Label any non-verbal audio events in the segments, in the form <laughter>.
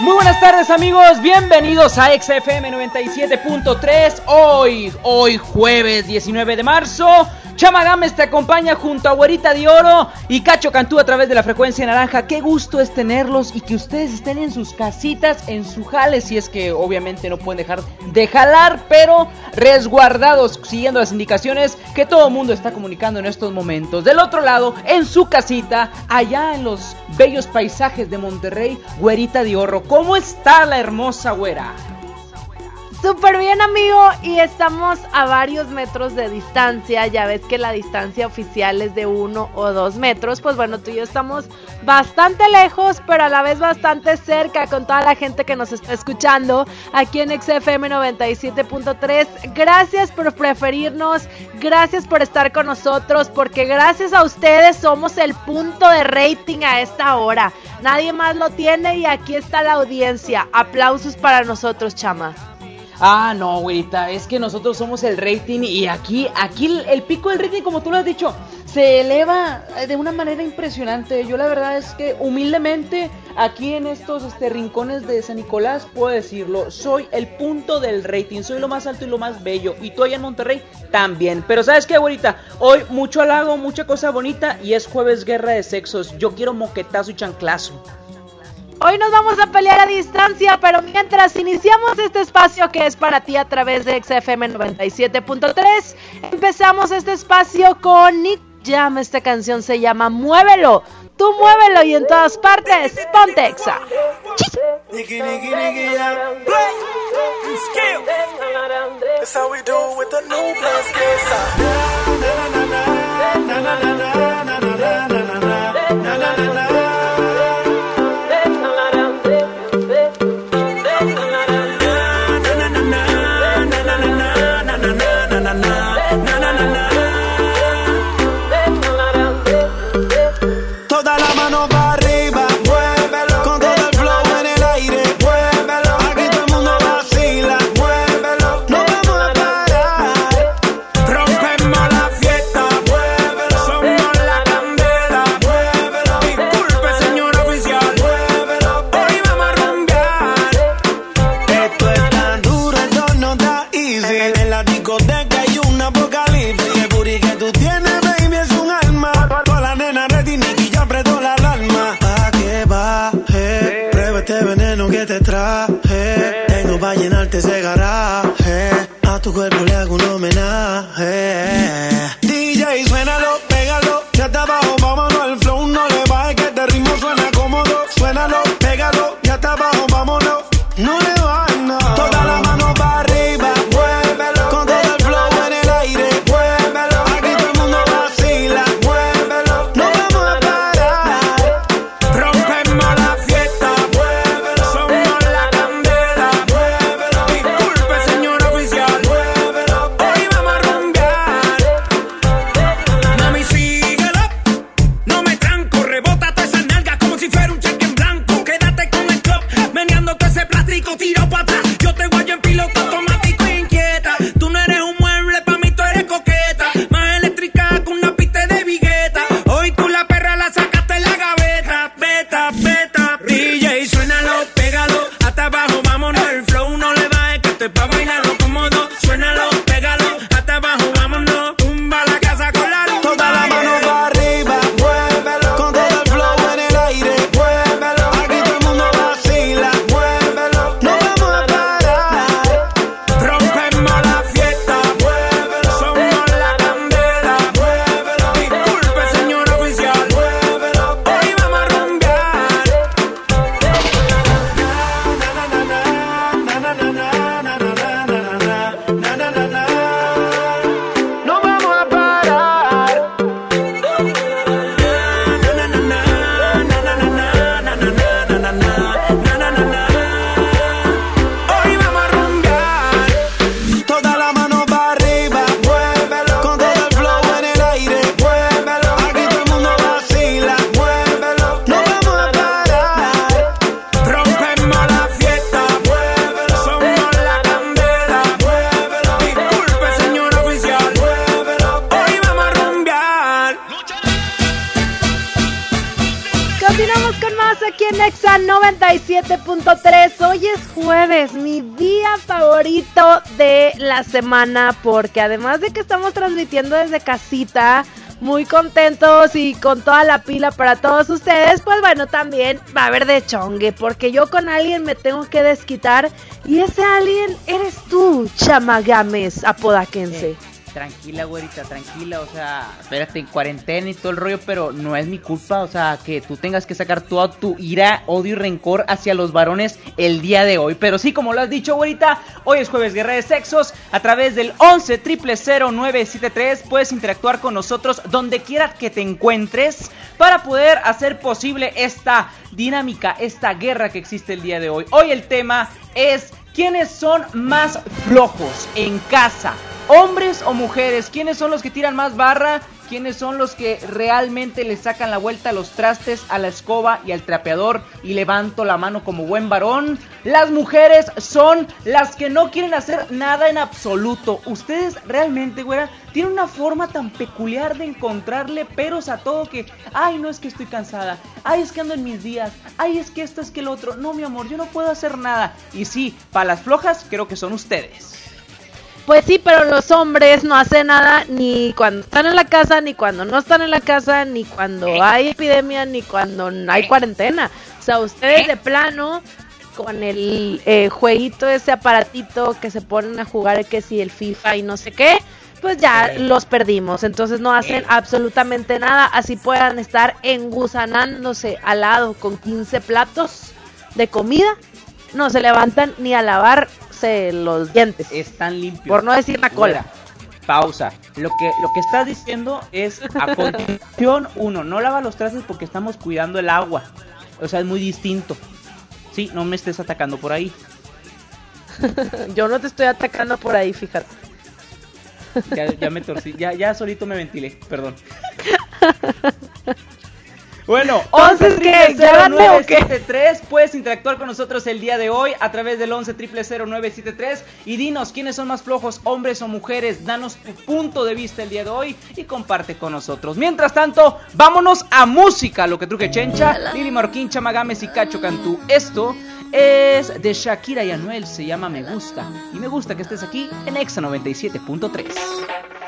Muy buenas tardes amigos, bienvenidos a XFM 97.3. Hoy, hoy jueves 19 de marzo, Chama Gámez te acompaña junto a Güerita de Oro y Cacho Cantú a través de la frecuencia naranja. Qué gusto es tenerlos y que ustedes estén en sus casitas, en su jale, si es que obviamente no pueden dejar de jalar, pero resguardados, siguiendo las indicaciones que todo mundo está comunicando en estos momentos. Del otro lado, en su casita, allá en los bellos paisajes de Monterrey, Güerita de Oro. ¿Cómo está la hermosa güera? Súper bien amigo y estamos a varios metros de distancia, ya ves que la distancia oficial es de uno o dos metros, pues bueno, tú y yo estamos bastante lejos, pero a la vez bastante cerca con toda la gente que nos está escuchando aquí en XFM 97.3. Gracias por preferirnos, gracias por estar con nosotros, porque gracias a ustedes somos el punto de rating a esta hora. Nadie más lo tiene y aquí está la audiencia. Aplausos para nosotros, chama. Ah, no, güerita, es que nosotros somos el rating y aquí, aquí el, pico del rating, como tú lo has dicho, se eleva de una manera impresionante. Yo la verdad es que humildemente aquí en estos este, rincones de San Nicolás puedo decirlo, soy el punto del rating, soy lo más alto y lo más bello. Y tú allá en Monterrey también. Pero sabes qué, güerita, hoy mucho halago, mucha cosa bonita y es jueves guerra de sexos. Yo quiero moquetazo y chanclazo. Hoy nos vamos a pelear a distancia, pero mientras iniciamos este espacio que es para ti a través de XFM 97.3, empezamos este espacio con Nick Jam. Esta canción se llama Muévelo. Tú muévelo y en todas partes, ponte exa. tu cuerpo le hago un homenaje. DJ, suénalo, pégalo, ya está abajo, vámonos al flow, no le va bajes que este ritmo suena cómodo. Suénalo, pégalo, ya está abajo, vámonos. Semana, porque además de que estamos transmitiendo desde casita, muy contentos y con toda la pila para todos ustedes, pues bueno, también va a haber de chongue, porque yo con alguien me tengo que desquitar y ese alguien eres tú, Chamagames Apodaquense. Tranquila, güerita, tranquila, o sea, espérate, en cuarentena y todo el rollo, pero no es mi culpa, o sea, que tú tengas que sacar toda tu ira, odio y rencor hacia los varones el día de hoy. Pero sí, como lo has dicho, güerita, hoy es jueves Guerra de Sexos, a través del 11 973 puedes interactuar con nosotros donde quiera que te encuentres para poder hacer posible esta dinámica, esta guerra que existe el día de hoy. Hoy el tema es quiénes son más flojos en casa hombres o mujeres, quiénes son los que tiran más barra, quiénes son los que realmente le sacan la vuelta a los trastes, a la escoba y al trapeador y levanto la mano como buen varón. Las mujeres son las que no quieren hacer nada en absoluto. Ustedes realmente, güera, tienen una forma tan peculiar de encontrarle peros a todo que, ay, no es que estoy cansada, ay, es que ando en mis días, ay, es que esto es que el otro. No, mi amor, yo no puedo hacer nada. Y sí, para las flojas creo que son ustedes. Pues sí, pero los hombres no hacen nada ni cuando están en la casa, ni cuando no están en la casa, ni cuando hay epidemia, ni cuando hay cuarentena. O sea, ustedes de plano, con el eh, jueguito, ese aparatito que se ponen a jugar, que si el FIFA y no sé qué, pues ya los perdimos. Entonces no hacen absolutamente nada. Así puedan estar engusanándose al lado con 15 platos de comida. No se levantan ni a lavar los dientes. Están limpios. Por no decir la cola. pausa. Lo que, lo que estás diciendo es, a <laughs> continuación, uno, no lava los trastes porque estamos cuidando el agua. O sea, es muy distinto. Sí, no me estés atacando por ahí. <laughs> Yo no te estoy atacando por ahí, fíjate. Ya, ya me torcí, ya, ya solito me ventilé, perdón. <laughs> Bueno, entonces que llévame o qué? puedes interactuar con nosotros el día de hoy a través del 11 973 y dinos quiénes son más flojos, hombres o mujeres. Danos tu punto de vista el día de hoy y comparte con nosotros. Mientras tanto, vámonos a música, lo que truque Chencha, Lili Marquín, Chamagames y Cacho Cantú. Esto es de Shakira y Anuel, se llama Me Gusta. Y me gusta que estés aquí en Exa 97.3.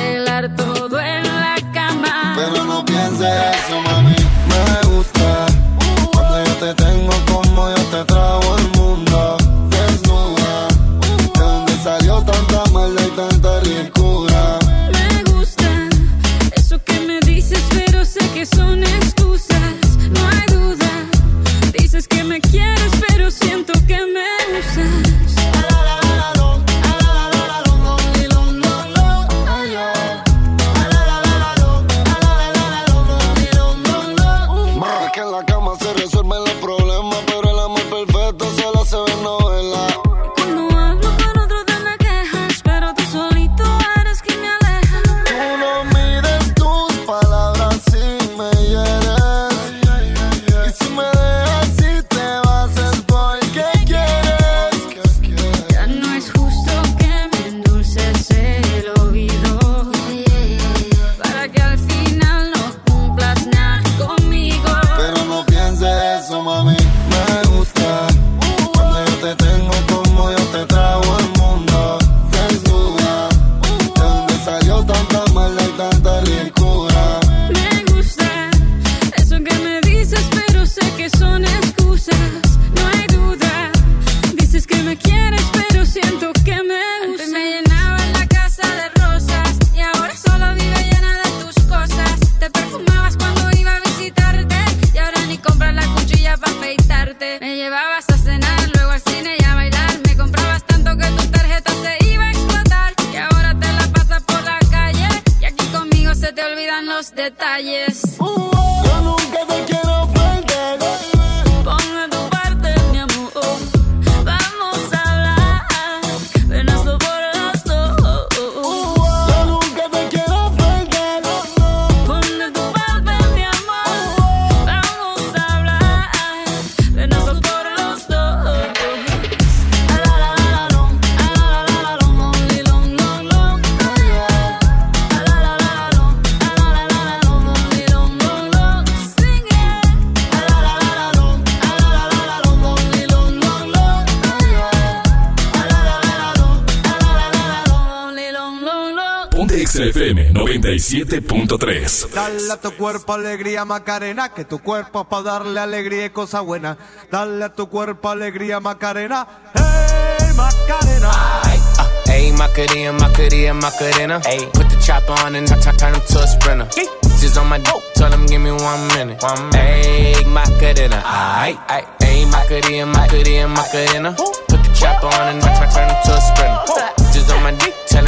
pero no pienses eso, mami. Me gusta cuando yo te tengo como yo te trago el mundo. Desnuda, de donde salió tanta maldad y tanta ricura. Me gusta eso que me dices, pero sé que son excusas. No hay duda. Dices que me quieres, pero siento que me usas. Ponte XFM 97.3. Dale a tu cuerpo alegría Macarena, que tu cuerpo es para darle alegría y cosa buena. Dale a tu cuerpo alegría Macarena, hey Macarena. Ayy, Macarena, Macarena, Macarena. Ayy, put the chopper on and turn, turn him to a sprinter. Just on my dope, tell him give me one minute. One minute. Ayy, Macarena, ayy, ayy. Ayy, Macarena, Macarena, Macarena. Put the chopper on and turn, turn him to a sprinter. Just on my dick, tell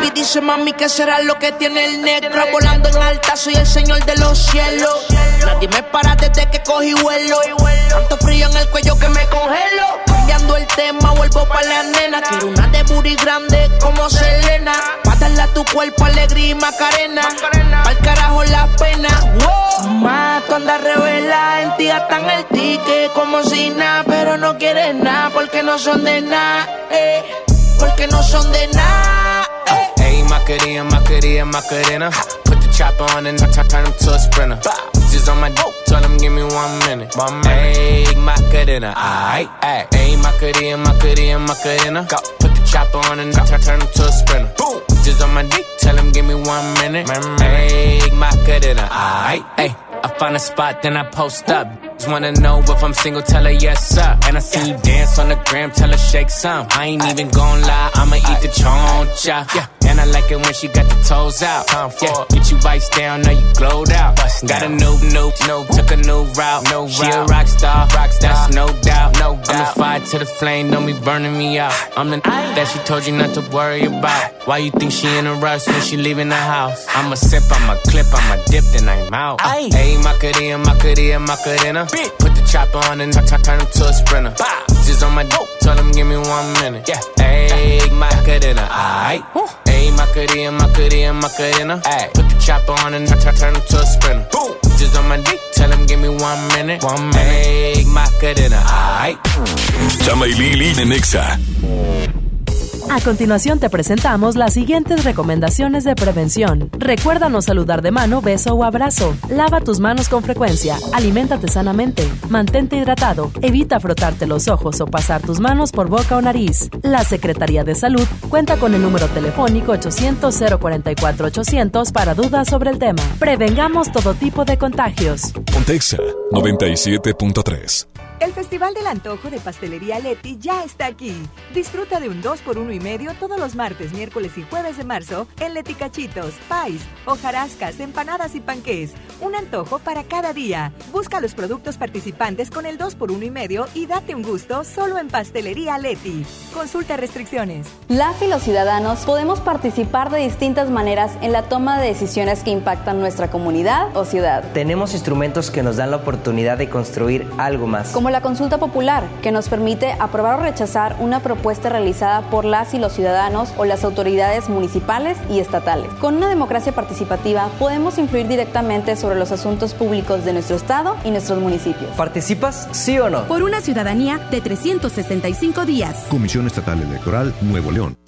me dice mami que será lo que tiene el negro. Volando en alta soy el señor de los cielos. Nadie me para desde que cogí vuelo. Tanto frío en el cuello que me congelo. Cambiando el tema vuelvo pa' la nena. Quiero una de booty grande como Selena. Pa' darle a tu cuerpo alegría y macarena. Pa'l carajo la pena. Tú andas revela En ti gastan el ticket como si nada Pero no quieres nada porque no son de nada eh, Porque no son de nada eh. Ayy, Macarena, Macarena, Macarena. Put the chopper on and turn, turn him to a sprinter. Just on my dope, tell him give me one minute. Minute. Ayy, Macarena, ayy, ayy. Ayy, Macarena, Macarena, Macarena. Put the chopper on and turn, turn him to a sprinter. Boom. Just on my dick, tell him give me one minute. Ayy, Macarena, ayy, ayy. I find a spot, then I post up. Just wanna know if I'm single, tell her yes, sir. And I see you dance on the gram, tell her shake some. I ain't even gon' lie, I'ma eat the choncha. Yeah. And I like it when she got the toes out. Time for Yeah. Get you bites down, now you glowed out. Got a new, new, new, took a new route. No she a rock star, rock star, that's no doubt. No doubt. I'm the fire to the flame, don't be burning me out. I'm the that she told you not to worry about. Why you think she in a rush when she leaving the house? I'ma sip, I'm a clip, I'ma dip, then I'm out. Hey, Macarena, Macarena, Macarena. Put the chopper on and turn, turn him to a sprinter. Just on my dope, tell him give me one minute. Yeah, hey, Macarena, aight. Hey, Macarena, Macarena, Macarena. Ay. Put the chopper on and turn, turn him to a sprinter. Boom. Just on my dick, tell him give me one minute. One minute. Hey, Macarena, aight. Chama y Lili de Nexa. A continuación te presentamos las siguientes recomendaciones de prevención. Recuerda no saludar de mano, beso o abrazo. Lava tus manos con frecuencia. Aliméntate sanamente. Mantente hidratado. Evita frotarte los ojos o pasar tus manos por boca o nariz. La Secretaría de Salud cuenta con el número telefónico 800-044-800 para dudas sobre el tema. Prevengamos todo tipo de contagios. Pontexa 97.3. El Festival del Antojo de Pastelería Leti ya está aquí. Disfruta de un 2x1 y medio todos los martes, miércoles y jueves de marzo en Leti Cachitos, Pais, hojarascas, empanadas y panqués. Un antojo para cada día. Busca los productos participantes con el 2x1 y medio y date un gusto solo en Pastelería Leti. Consulta restricciones. Las y los ciudadanos podemos participar de distintas maneras en la toma de decisiones que impactan nuestra comunidad o ciudad. Tenemos instrumentos que nos dan la oportunidad de construir algo más. Como la consulta popular, que nos permite aprobar o rechazar una propuesta realizada por las y los ciudadanos o las autoridades municipales y estatales. Con una democracia participativa podemos influir directamente sobre los asuntos públicos de nuestro estado y nuestros municipios. ¿Participas, sí o no? Por una ciudadanía de 365 días. Comisión Estatal Electoral Nuevo León.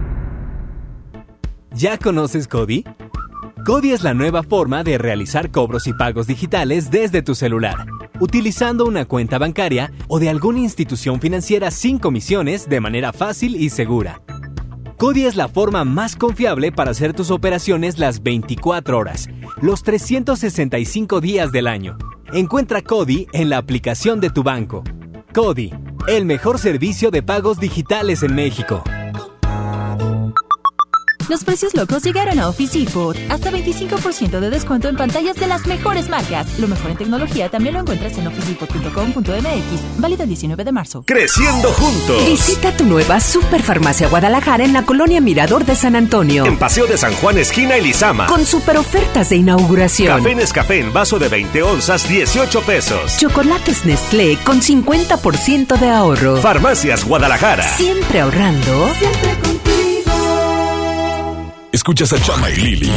¿Ya conoces Cody? Cody es la nueva forma de realizar cobros y pagos digitales desde tu celular, utilizando una cuenta bancaria o de alguna institución financiera sin comisiones de manera fácil y segura. Cody es la forma más confiable para hacer tus operaciones las 24 horas, los 365 días del año. Encuentra Cody en la aplicación de tu banco. Cody, el mejor servicio de pagos digitales en México. Los precios locos llegaron a Office Depot. Hasta 25% de descuento en pantallas de las mejores marcas. Lo mejor en tecnología también lo encuentras en officedepot.com.mx. Válido el 19 de marzo. Creciendo juntos. Visita tu nueva Superfarmacia Guadalajara en la colonia Mirador de San Antonio. En Paseo de San Juan, esquina Elizama. Con super ofertas de inauguración. Café Nescafé en vaso de 20 onzas, 18 pesos. Chocolates Nestlé con 50% de ahorro. Farmacias Guadalajara. Siempre ahorrando. Siempre contigo. Escuchas a Chama y Lili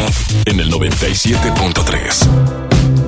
en el 97.3.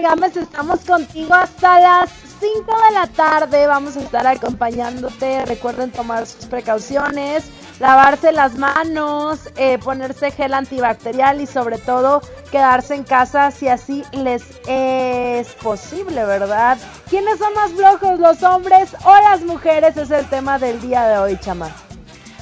Gámez, estamos contigo hasta las 5 de la tarde. Vamos a estar acompañándote. Recuerden tomar sus precauciones, lavarse las manos, eh, ponerse gel antibacterial y sobre todo quedarse en casa si así les es posible, ¿verdad? ¿Quiénes son más flojos, los hombres o las mujeres? Es el tema del día de hoy, Chama.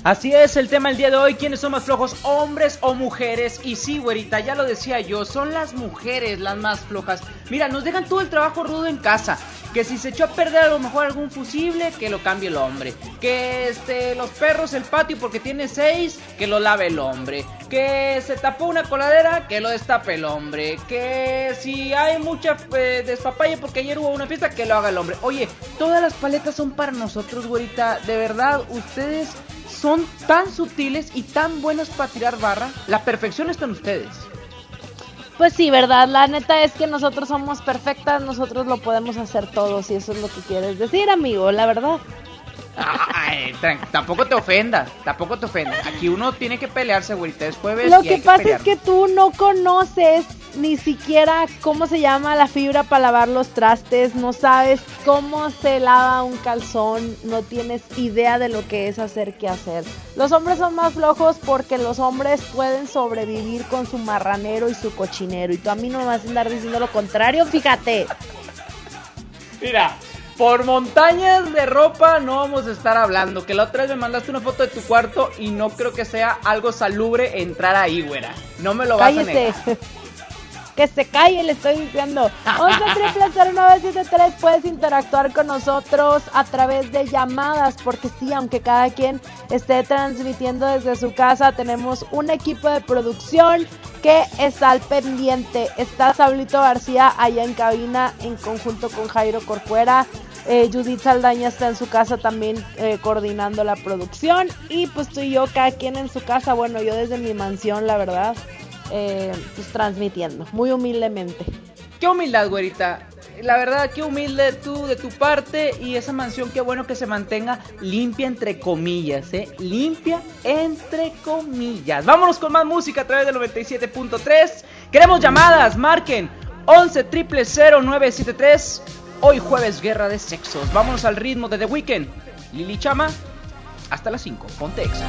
Así es el tema el día de hoy. ¿Quiénes son más flojos, hombres o mujeres? Y sí, güerita, ya lo decía yo, son las mujeres las más flojas. Mira, nos dejan todo el trabajo rudo en casa. Que si se echó a perder a lo mejor algún fusible, que lo cambie el hombre. Que este, los perros, el patio, porque tiene seis, que lo lave el hombre. Que se tapó una coladera, que lo destape el hombre. Que si hay mucha eh, despapalle porque ayer hubo una fiesta, que lo haga el hombre. Oye, todas las paletas son para nosotros, güerita. De verdad, ustedes son tan sutiles y tan buenos para tirar barra. La perfección está en ustedes. Pues sí, verdad, la neta es que nosotros somos perfectas, nosotros lo podemos hacer todos y eso es lo que quieres decir, amigo, la verdad. Ay, tampoco te ofendas, tampoco te ofendas. Aquí uno tiene que pelearse. Es jueves Lo y que hay pasa es que tú no conoces ni siquiera cómo se llama la fibra para lavar los trastes, no sabes cómo se lava un calzón, no tienes idea de lo que es hacer que hacer. Los hombres son más flojos porque los hombres pueden sobrevivir con su marranero y su cochinero y tú a mí no me vas a andar diciendo lo contrario, fíjate. Mira, Por montañas de ropa no vamos a estar hablando. Que la otra vez me mandaste una foto de tu cuarto y no creo que sea algo salubre entrar ahí, güera. No me lo vas a negar. <laughs> Que se calle, le estoy diciendo. 11 <laughs> triple 0973 puedes interactuar con nosotros a través de llamadas, porque sí, aunque cada quien esté transmitiendo desde su casa, tenemos un equipo de producción que está al pendiente. Está Sablito García allá en cabina en conjunto con Jairo Corcuera. Eh, Judith Saldaña está en su casa también eh, coordinando la producción. Y pues tú y yo, cada quien en su casa. Bueno, yo desde mi mansión, la verdad. Eh, pues transmitiendo, muy humildemente. Qué humildad, güerita. La verdad, qué humilde tú de tu parte y esa mansión, qué bueno que se mantenga limpia entre comillas, ¿eh? Limpia entre comillas. Vámonos con más música a través del 97.3. Queremos llamadas, marquen 11 973 Hoy jueves, guerra de sexos. Vámonos al ritmo de The Weeknd. Lili Chama, hasta las 5. Ponte exa.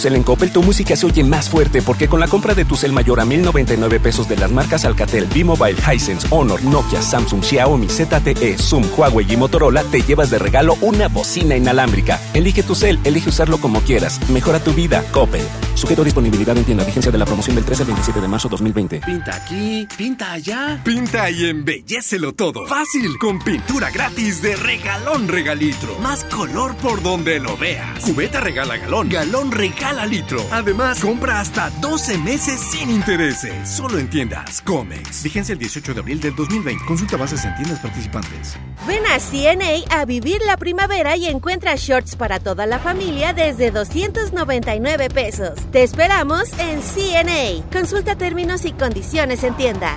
Cel en Coppel, tu música se oye más fuerte porque con la compra de tu cel mayor a 1099 pesos de las marcas Alcatel, B-Mobile, Hisense, Honor, Nokia, Samsung, Xiaomi, ZTE, Zoom, Huawei y Motorola, te llevas de regalo una bocina inalámbrica. Elige tu cel, elige usarlo como quieras. Mejora tu vida, Coppel. Sujeto a disponibilidad en tienda. Vigencia de la promoción del 13 al 27 de marzo 2020. Pinta aquí, pinta allá. Pinta y embellécelo todo. Fácil, con pintura gratis de regalón regalitro. Más color por donde lo veas. Cubeta regala galón, galón regala litro. Además, compra hasta 12 meses sin intereses. Solo en tiendas Comex. Vigencia el 18 de abril del 2020. Consulta bases en tiendas participantes. Ven a CNA a vivir la primavera y encuentra shorts para toda la familia desde 299 pesos. Te esperamos en CNA. Consulta términos y condiciones en tienda.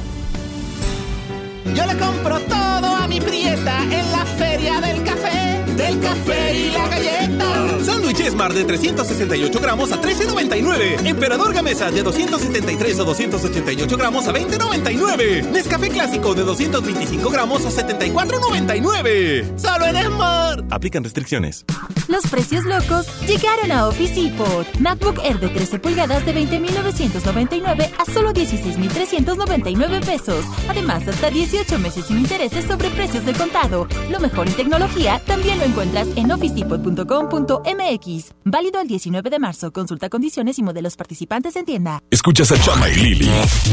Yo le compro todo a mi prieta en la feria Smart de 368 gramos a 13.99. Emperador Gamesa de 273 o 288 gramos a 20.99. Nescafé Clásico de 225 gramos a 74.99. Solo en Smart. Aplican restricciones. Los precios locos llegaron a Office Depot. MacBook Air de 13 pulgadas de 20.999 a solo 16.399 pesos. Además, hasta 18 meses sin intereses sobre precios de contado. Lo mejor en tecnología también lo encuentras en officedepot.com.mx. Válido el 19 de marzo. Consulta condiciones y modelos participantes en tienda. Escuchas a Chama y Lili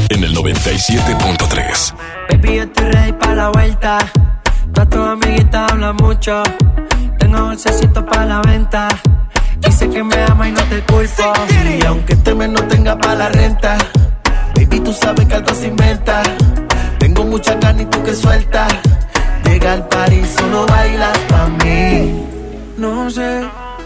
en el 97.3. Baby, yo estoy ready para la vuelta. Toda tu amiguita habla mucho. Tengo bolsecito para la venta. Dice que me ama y no te culpo. Y aunque este mes no tenga para la renta, baby, tú sabes que algo se inventa. Tengo mucha ganas y tú que sueltas. Llega al París, solo bailas pa' mí. No sé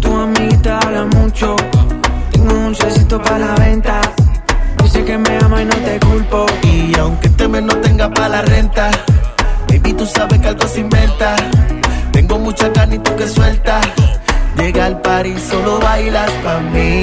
Tu amiguita habla mucho. Tengo un dulcecito para la venta. Dice que me ama y no te culpo. Y aunque este mes no tenga para la renta, baby, tú sabes que algo se inventa. Tengo mucha carne y tú que sueltas. Llega al París, solo bailas pa' mí.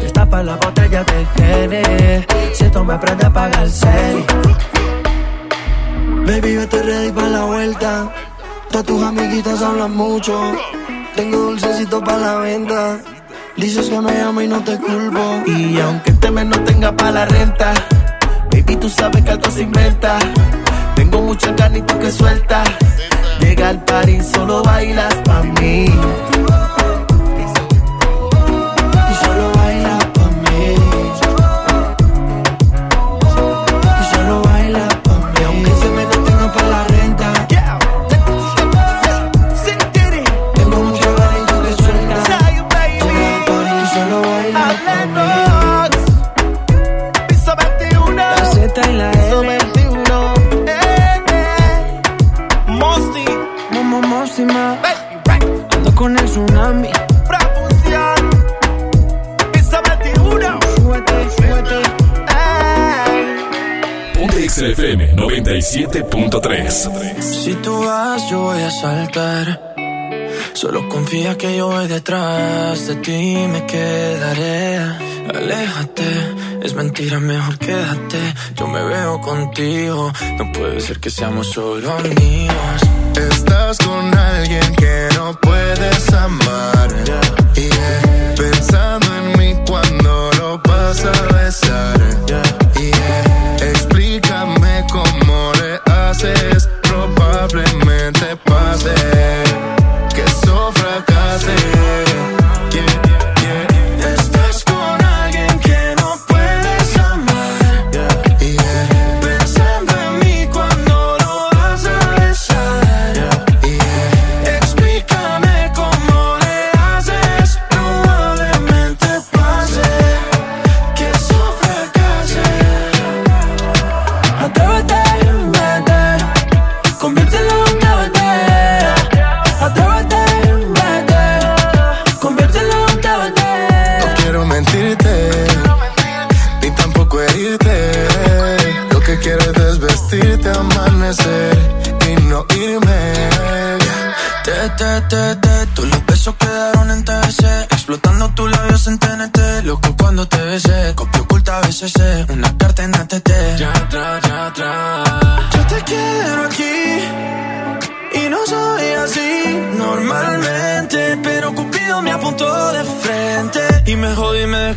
Destapa la botella de Gene. Si tú me aprendes a pagar el cel. Baby, yo estoy ready para la vuelta. Todas tus amiguitas hablan mucho. Tengo dulcecito para la venta. Dices que me amo y no te culpo. Y aunque este mes no tenga para la renta, baby, tú sabes que algo se inventa. Tengo mucha carne y tú que sueltas. Llega al París, solo bailas pa' mí. 97.3. Si tú vas, yo voy a saltar. Solo confía que yo voy detrás de ti me quedaré. Aléjate, es mentira, mejor quédate. Yo me veo contigo, no puede ser que seamos solo amigos. Estás con alguien que no puedes amar. Yeah. Pensando en mí cuando lo vas a besar. Yeah. Probablemente pase que eso fracase.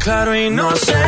Jodí y me declaro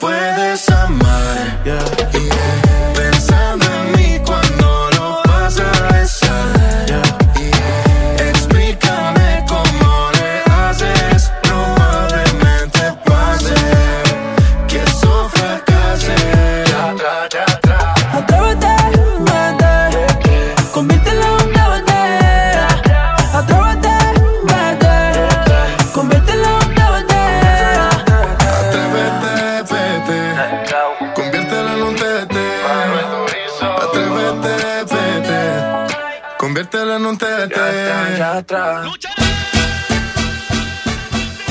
puedes amar. Yeah.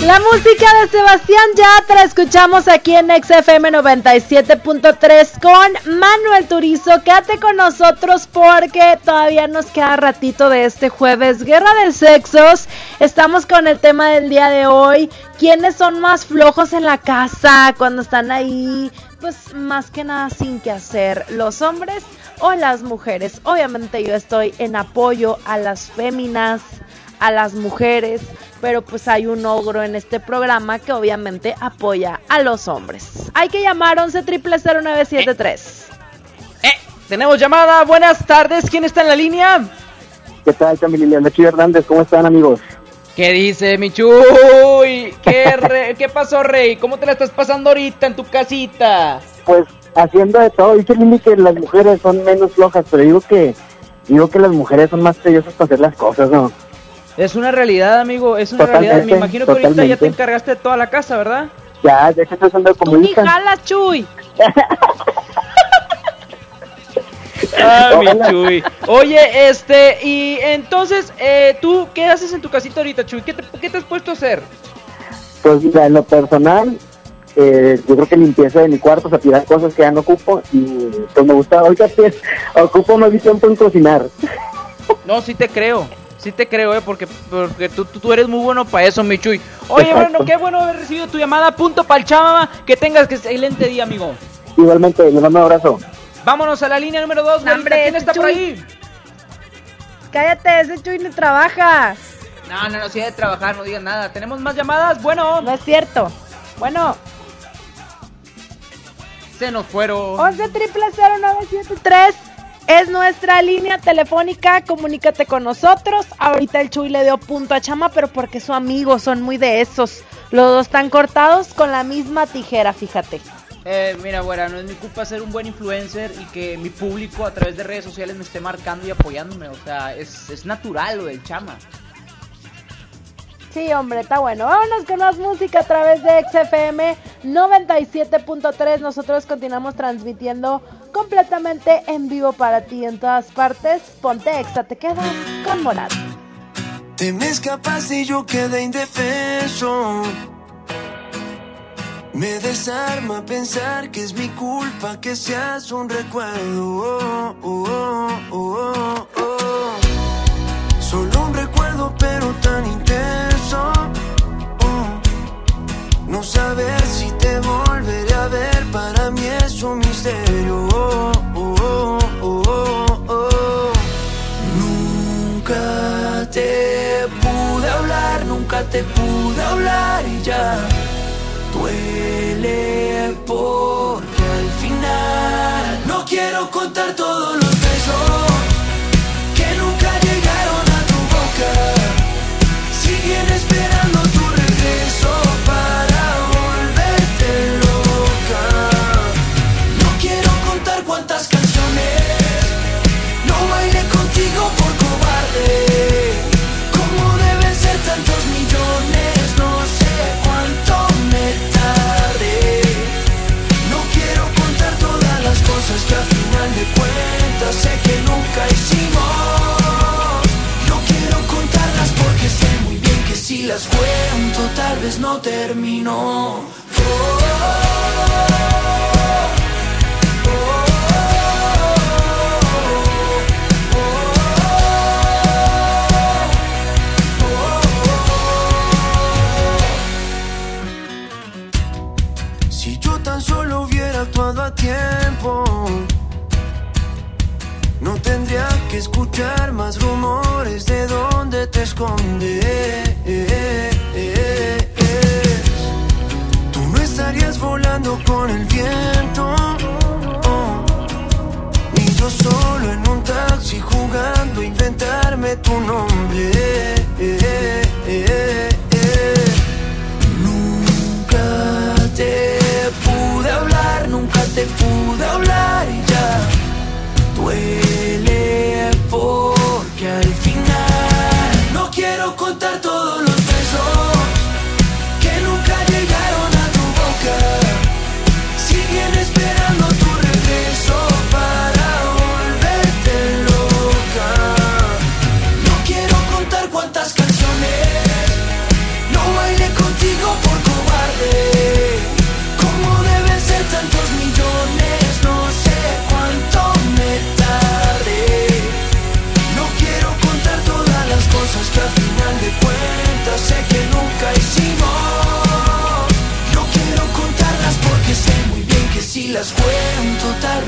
La música de Sebastián Yatra escuchamos aquí en XFM 97.3 con Manuel Turizo. Quédate con nosotros porque todavía nos queda ratito de este jueves. Guerra de sexos. Estamos con el tema del día de hoy. ¿Quiénes son más flojos en la casa cuando están ahí? Pues más que nada sin que hacer. ¿Los hombres o las mujeres? Obviamente yo estoy en apoyo a las féminas, a las mujeres pero pues hay un ogro en este programa que obviamente apoya a los hombres. Hay que llamar 11 0973. Tenemos llamada, buenas tardes, ¿quién está en la línea? ¿Qué tal, Camila? Chuy Hernández, ¿cómo están, amigos? ¿Qué dice mi Chuy? ¿Qué, re- ¿Qué pasó, Rey? ¿Cómo te la estás pasando ahorita en tu casita? Pues haciendo de todo. Dice Lili que las mujeres son menos flojas, pero digo que digo que las mujeres son más seriosas para hacer las cosas, ¿no? Es una realidad, amigo, es una Totalmente, realidad. Me imagino que ahorita ya te encargaste de toda la casa, ¿verdad? Ya, ya que estás andando como Tú ni jalas, Chuy. <laughs> Ah, mi Chuy. Oye, este, y entonces, eh, ¿tú qué haces en tu casita ahorita, Chuy? ¿Qué te, qué te has puesto a hacer? Pues mira, en lo personal, eh, yo creo que limpieza de mi cuarto, o sea, tirar cosas que ya no ocupo y pues me gusta, ahorita pues, <laughs> ocupo más tiempo en cocinar. No, sí te creo. Sí te creo, eh, porque, porque tú, tú, tú eres muy bueno para eso, mi Chuy. Oye, Exacto. bueno, qué bueno haber recibido tu llamada. Punto para el chama. Que tengas que excelente día, amigo. Igualmente, le mando un abrazo. Vámonos a la línea número 2. hombre, ¿Quién está por ahí? Cállate, ese Chuy no trabaja. No, no, no, si hay de trabajar, no digas nada. ¿Tenemos más llamadas? Bueno. No es cierto. Bueno, Se nos fueron. 11 0973 es nuestra línea telefónica. Comunícate con nosotros. Ahorita el Chuy le dio punto a Chama, pero porque su amigo, son muy de esos. Los dos están cortados con la misma tijera, fíjate. Eh, mira, güera, no es mi culpa ser un buen influencer y que mi público a través de redes sociales me esté marcando y apoyándome. O sea, es, es natural lo del chama. Sí, hombre, está bueno. Vámonos con más música a través de XFM 97.3. Nosotros continuamos transmitiendo completamente en vivo para ti en todas partes. Ponte Exa, te quedas con Morat. Te me escapaste y yo quedé indefenso. Me desarma pensar que es mi culpa que seas un recuerdo. Oh, oh, oh, oh, oh. Solo No saber si te volveré a ver, para mí es un misterio. Oh, oh, oh. Nunca te pude hablar, nunca te pude hablar y ya duele porque al final no quiero contar todos los las cuento tal vez no terminó. Si que escuchar más rumores de dónde te escondes. Tú no estarías volando con el viento, oh, ni yo solo en un taxi jugando inventarme tu nombre. Nunca te pude hablar, nunca te pude hablar y ya duele porque al final no quiero contar todos los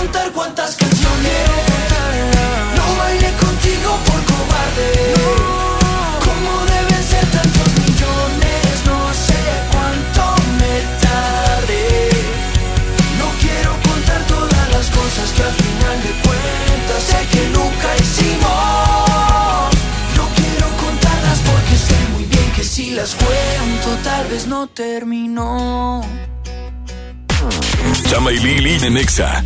Contar cuántas canciones no bailé contigo por cobarde. Como deben ser tantos millones, no sé cuánto me tardé. No quiero contar todas las cosas que al final de cuentas sé que nunca hicimos. No quiero contarlas porque sé muy bien que si las cuento tal vez no terminó. Chama y Lili en Nexa.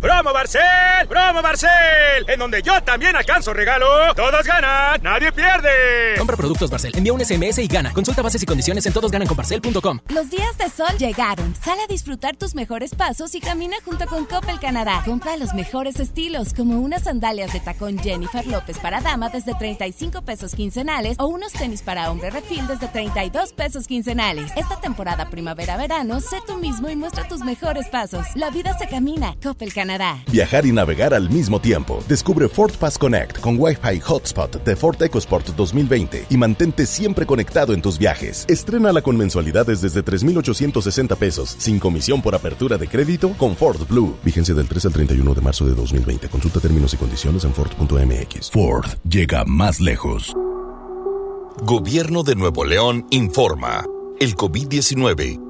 ¡Promo Barcel! ¡Promo Barcel! En donde yo también alcanzo regalo. Todos ganan, nadie pierde. Compra productos Barcel, envía un SMS y gana. Consulta bases y condiciones en todosgananconbarcel.com. Los días de sol llegaron. Sal a disfrutar tus mejores pasos y camina junto con Coppel Canadá. Compra los mejores estilos, como unas sandalias de tacón Jennifer López para dama desde 35 pesos quincenales o unos tenis para hombre refil desde 32 pesos quincenales. Esta temporada primavera-verano, sé tú mismo y muestra tus mejores pasos. La vida se camina. Coppel Canadá. Viajar y navegar al mismo tiempo. Descubre Ford Pass Connect con Wi-Fi Hotspot de Ford EcoSport 2020 y mantente siempre conectado en tus viajes. Estrénala con mensualidades desde 3,860 pesos, sin comisión por apertura de crédito con Ford Blue. Vigencia del 3 al 31 de marzo de 2020. Consulta términos y condiciones en Ford.mx. Ford llega más lejos. Gobierno de Nuevo León informa. El COVID-19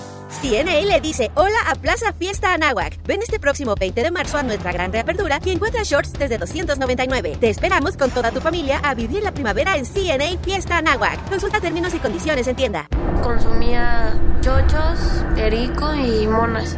CNA le dice hola a Plaza Fiesta Anáhuac. Ven este próximo 20 de marzo a nuestra gran reapertura y encuentra shorts desde 299. Te esperamos con toda tu familia a vivir la primavera en CNA Fiesta Anáhuac. Consulta términos y condiciones en tienda. Consumía chochos, perico y monas.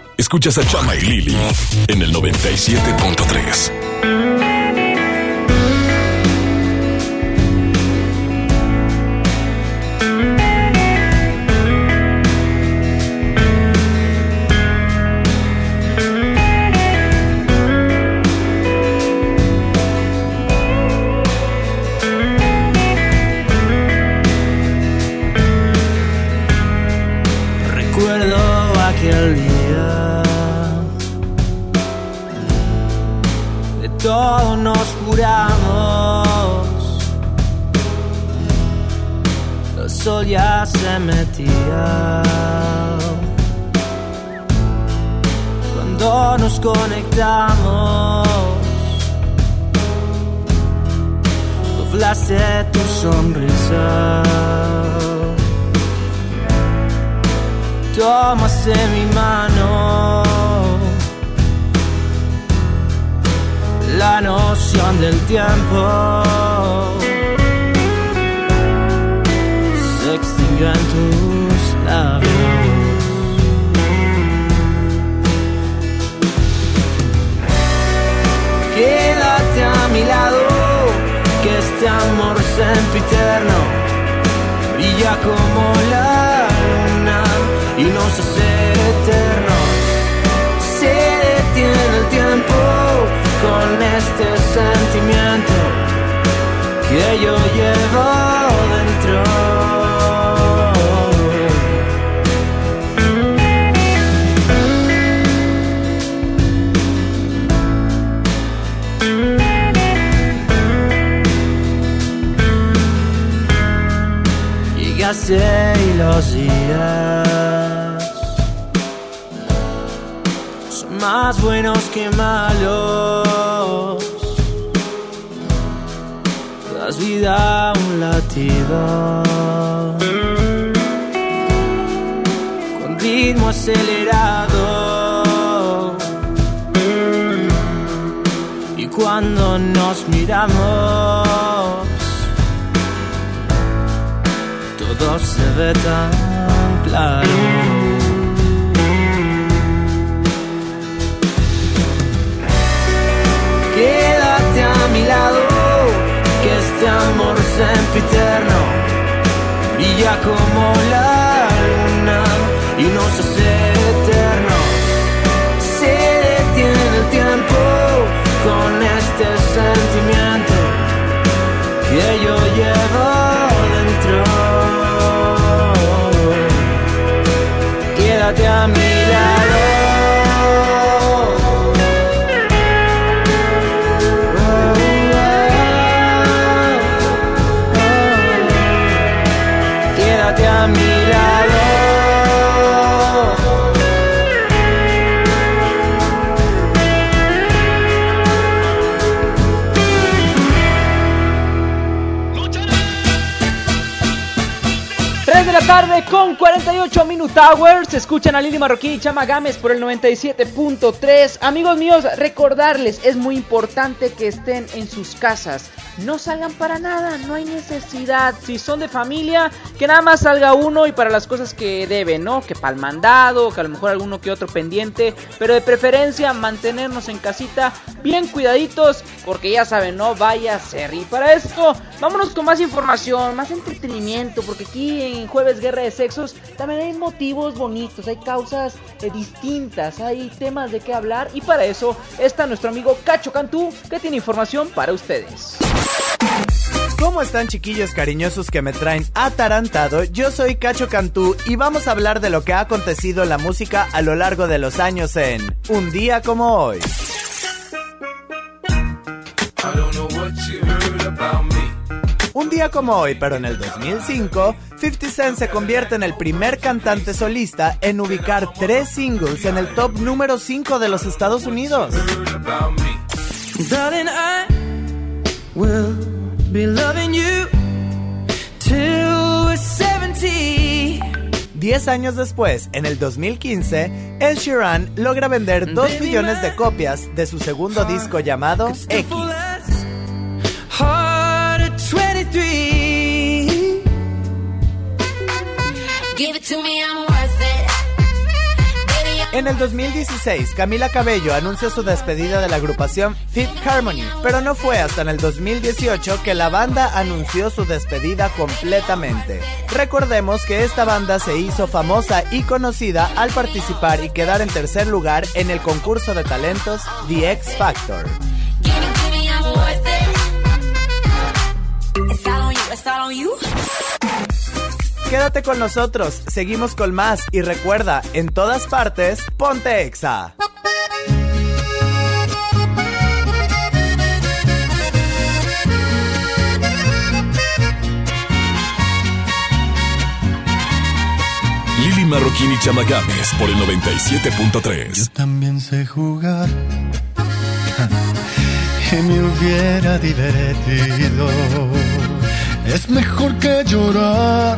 Escuchas a Chama y Lili en el 97.3. Escuchan a Lili Marroquín y Chama Gámez por el 97.3. Amigos míos, recordarles, es muy importante que estén en sus casas. No salgan para nada, no hay necesidad. Si son de familia, que nada más salga uno y para las cosas que deben, ¿no? Que para el mandado, que a lo mejor alguno que otro pendiente. Pero de preferencia, mantenernos en casita bien cuidaditos, porque ya saben, no vaya a ser. Y para esto, vámonos con más información, más entretenimiento, porque aquí en Jueves Guerra de Sexos también hay motivos bonitos, hay causas eh, distintas, hay temas de qué hablar. Y para eso está nuestro amigo Cacho Cantú, que tiene información para ustedes. ¿Cómo están chiquillos cariñosos que me traen atarantado? Yo soy Cacho Cantú y vamos a hablar de lo que ha acontecido en la música a lo largo de los años en Un día como hoy. Un día como hoy, pero en el 2005, 50 Cent se convierte en el primer cantante solista en ubicar tres singles en el top número 5 de los Estados Unidos. Darling, I will be loving you till we're 70. Diez años después, en el 2015, Ed Sheeran logra vender 2 millones de copias de su segundo disco llamado X. Hard at 23. Give it to me, I'm worth it. En el 2016, Camila Cabello anunció su despedida de la agrupación Fifth Harmony, pero no fue hasta en el 2018 que la banda anunció su despedida completamente. Recordemos que esta banda se hizo famosa y conocida al participar y quedar en tercer lugar en el concurso de talentos The X Factor. Quédate con nosotros, seguimos con más y recuerda, en todas partes, ponte Exa. Lili Marroquín y Chama Games por el 97.3. También sé jugar <laughs> y me hubiera divertido. Es mejor que llorar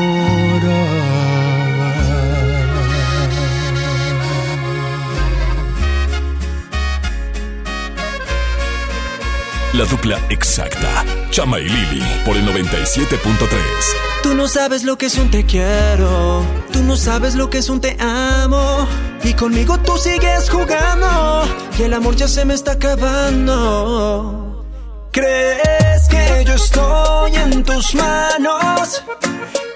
La dupla exacta. Chama y Lili por el 97.3. Tú no sabes lo que es un te quiero, tú no sabes lo que es un te amo. Y conmigo tú sigues jugando, y el amor ya se me está acabando. ¿Crees que yo estoy en tus manos?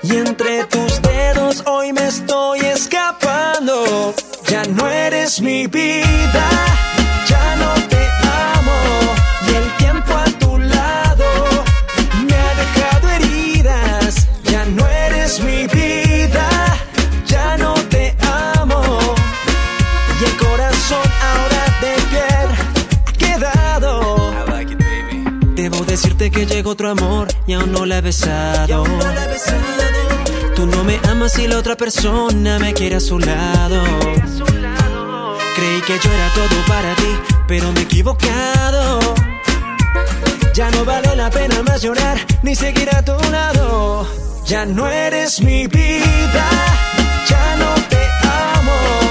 Y entre tus dedos hoy me estoy escapando. Ya no eres mi vida, ya no que llegó otro amor y aún no la he besado. Tú no me amas y la otra persona me quiere a su lado. Creí que yo era todo para ti, pero me he equivocado. Ya no vale la pena más llorar ni seguir a tu lado. Ya no eres mi vida, ya no te amo.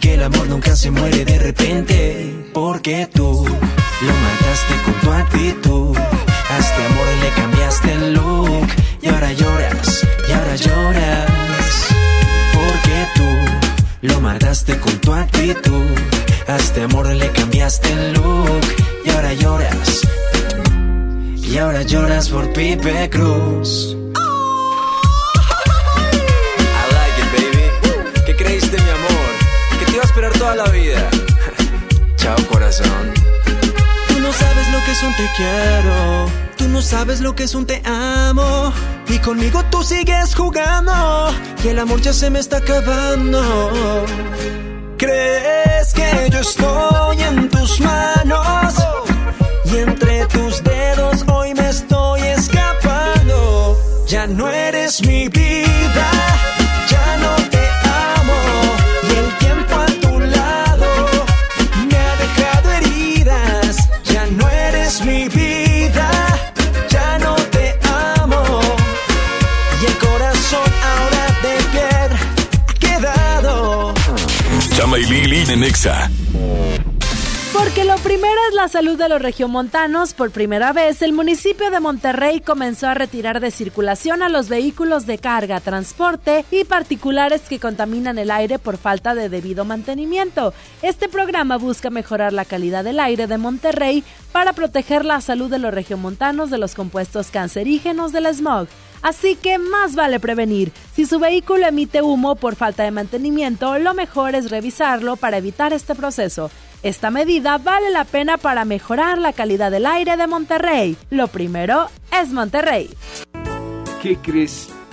Que el amor nunca se muere de repente. Porque tú lo mataste con tu actitud. A este amor le cambiaste el look. Y ahora lloras, y ahora lloras. Porque tú lo mataste con tu actitud. A este amor le cambiaste el look. Y ahora lloras. Y ahora lloras por Pipe Cruz. Toda la vida. <laughs> Chao, corazón. Tú no sabes lo que es un te quiero. Tú no sabes lo que es un te amo. Y conmigo tú sigues jugando. Y el amor ya se me está acabando. ¿Crees que yo estoy en tus manos? Y entre tus dedos hoy me estoy escapando. Ya no eres mi vida. Porque lo primero es la salud de los regiomontanos. Por primera vez, el municipio de Monterrey comenzó a retirar de circulación a los vehículos de carga, transporte y particulares que contaminan el aire por falta de debido mantenimiento. Este programa busca mejorar la calidad del aire de Monterrey para proteger la salud de los regiomontanos de los compuestos cancerígenos del smog. Así que más vale prevenir. Si su vehículo emite humo por falta de mantenimiento, lo mejor es revisarlo para evitar este proceso. Esta medida vale la pena para mejorar la calidad del aire de Monterrey. Lo primero es Monterrey. ¿Qué crees?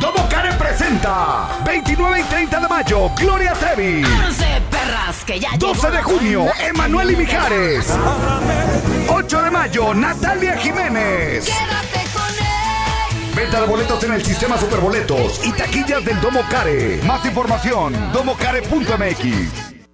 Domo Karen presenta 29 y 30 de mayo Gloria Trevi. Perras, que ya 12 de junio, Emanuel y Mijares. 8 de mayo, Natalia Jiménez. Quédate con él. Venta de boletos en el sistema Superboletos y taquillas del Domo Care. Más información, domocare.mx.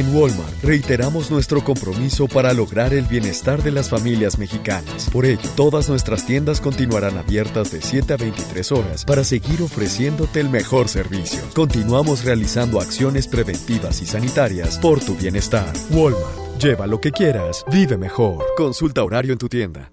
En Walmart reiteramos nuestro compromiso para lograr el bienestar de las familias mexicanas. Por ello, todas nuestras tiendas continuarán abiertas de 7 a 23 horas para seguir ofreciéndote el mejor servicio. Continuamos realizando acciones preventivas y sanitarias por tu bienestar. Walmart, lleva lo que quieras, vive mejor. Consulta horario en tu tienda.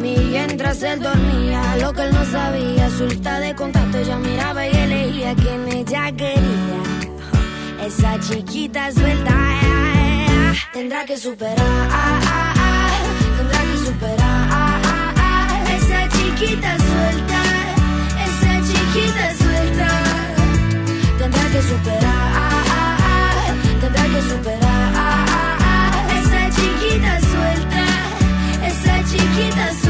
Mientras él dormía, lo que él no sabía, suelta de contacto, ella miraba y elegía quien ella quería. Esa chiquita suelta, tendrá que superar, tendrá que superar. Esa chiquita suelta, esa chiquita suelta, tendrá que superar, tendrá que superar. Esa chiquita suelta, esa chiquita suelta.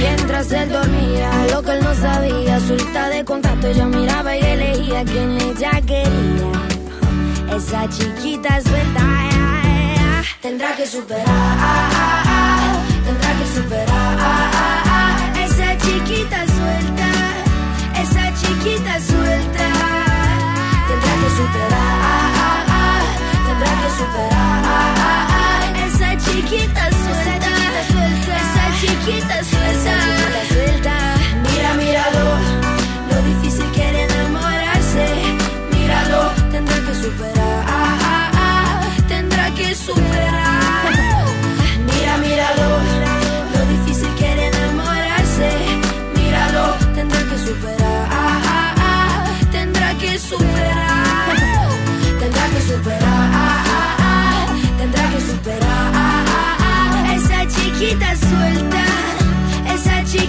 mientras él dormía, lo que él no sabía, suelta de contacto, ella miraba y elegía quien ella quería. Esa chiquita suelta, tendrá que superar, tendrá que superar. Esa chiquita suelta, esa chiquita suelta, tendrá que superar, tendrá que superar. Esa chiquita suelta, esa chiquita suelta.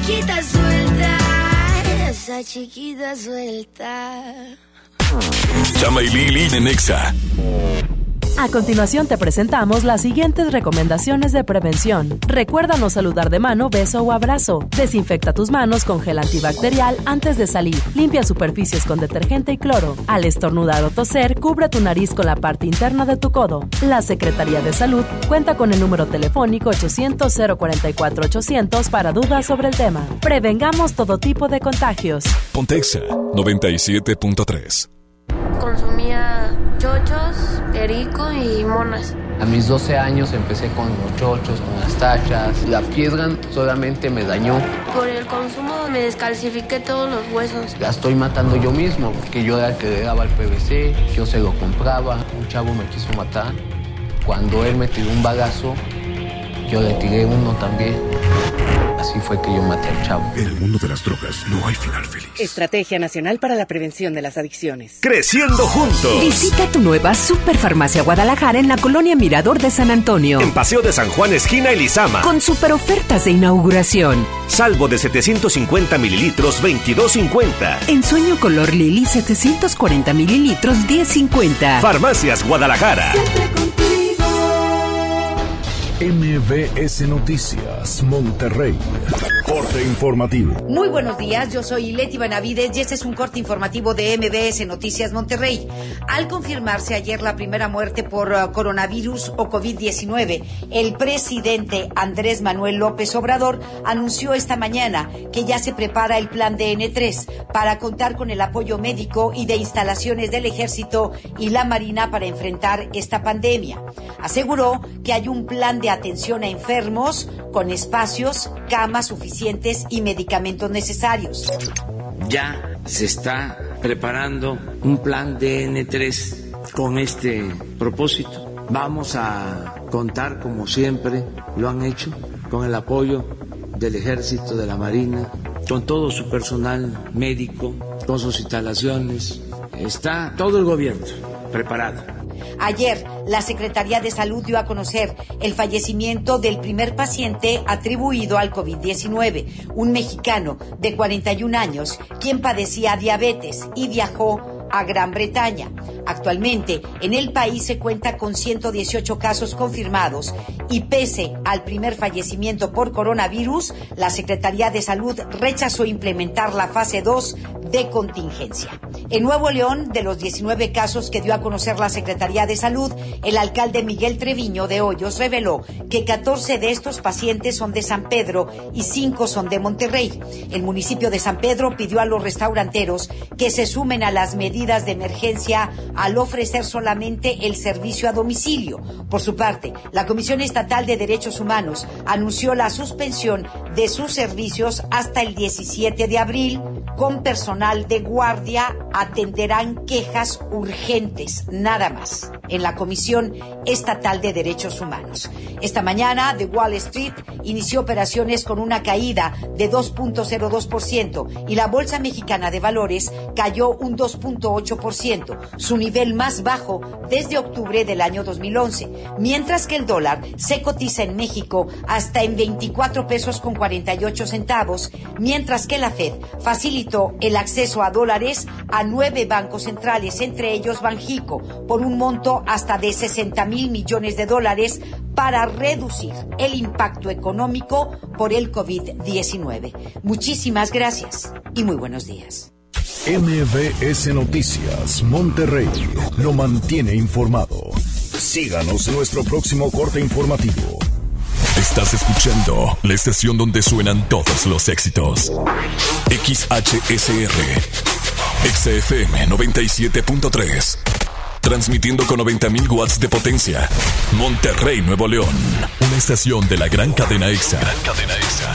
Chiquita suelta, esa chiquita suelta. Chama y Lili en Nexa. A continuación te presentamos las siguientes recomendaciones de prevención. Recuerda no saludar de mano, beso o abrazo. Desinfecta tus manos con gel antibacterial antes de salir. Limpia superficies con detergente y cloro. Al estornudar o toser, cubre tu nariz con la parte interna de tu codo. La Secretaría de Salud cuenta con el número telefónico 800-044-800 para dudas sobre el tema. Prevengamos todo tipo de contagios. Pontexa 97.3. Consumía chochos, perico y monas. A mis 12 años empecé con los chochos, con las tachas. La piedra solamente me dañó. Por el consumo me descalcifiqué todos los huesos. La estoy matando yo mismo, porque yo era el que le daba el PVC, yo se lo compraba. Un chavo me quiso matar. Cuando él me tiró un bagazo, yo le tiré uno también. Así fue que yo maté al chavo. En el mundo de las drogas no hay final feliz. Estrategia Nacional para la Prevención de las Adicciones. Creciendo juntos. Visita tu nueva Superfarmacia Guadalajara en la colonia Mirador de San Antonio. En Paseo de San Juan, esquina Elizama. Con super ofertas de inauguración. Salvo de 750 mililitros, 22.50. En Sueño Color Lili, 740 mililitros, 10.50. Farmacias Guadalajara. MBS Noticias, Monterrey. Corte informativo. Muy buenos días, yo soy Leti Benavides y este es un corte informativo de MBS Noticias Monterrey. Al confirmarse ayer la primera muerte por uh, coronavirus o COVID-19, el presidente Andrés Manuel López Obrador anunció esta mañana que ya se prepara el plan de N3 para contar con el apoyo médico y de instalaciones del ejército y la marina para enfrentar esta pandemia. Aseguró que hay un plan de atención a enfermos con espacios, camas suficientes y medicamentos necesarios. Ya se está preparando un plan de N3 con este propósito. Vamos a contar, como siempre lo han hecho, con el apoyo del Ejército, de la Marina, con todo su personal médico, con sus instalaciones. Está todo el gobierno preparado Ayer, la Secretaría de Salud dio a conocer el fallecimiento del primer paciente atribuido al COVID-19, un mexicano de 41 años, quien padecía diabetes y viajó a Gran Bretaña. Actualmente, en el país se cuenta con 118 casos confirmados y pese al primer fallecimiento por coronavirus, la Secretaría de Salud rechazó implementar la fase 2 de contingencia. En Nuevo León, de los 19 casos que dio a conocer la Secretaría de Salud, el alcalde Miguel Treviño de Hoyos reveló que 14 de estos pacientes son de San Pedro y 5 son de Monterrey. El municipio de San Pedro pidió a los restauranteros que se sumen a las medidas de emergencia al ofrecer solamente el servicio a domicilio. Por su parte, la Comisión Estatal de Derechos Humanos anunció la suspensión de sus servicios hasta el 17 de abril. Con personal de guardia atenderán quejas urgentes, nada más, en la Comisión Estatal de Derechos Humanos. Esta mañana, The Wall Street inició operaciones con una caída de 2.02% y la Bolsa Mexicana de Valores cayó un 2.8% su nivel más bajo desde octubre del año 2011, mientras que el dólar se cotiza en México hasta en 24 pesos con 48 centavos, mientras que la Fed facilitó el acceso a dólares a nueve bancos centrales, entre ellos Banjico, por un monto hasta de 60 mil millones de dólares para reducir el impacto económico por el COVID-19. Muchísimas gracias y muy buenos días. MBS Noticias Monterrey lo mantiene informado. Síganos en nuestro próximo corte informativo. Estás escuchando la estación donde suenan todos los éxitos. XHSR. XFM 97.3. Transmitiendo con 90.000 watts de potencia. Monterrey, Nuevo León. Una estación de la gran cadena EXA. Cadena EXA.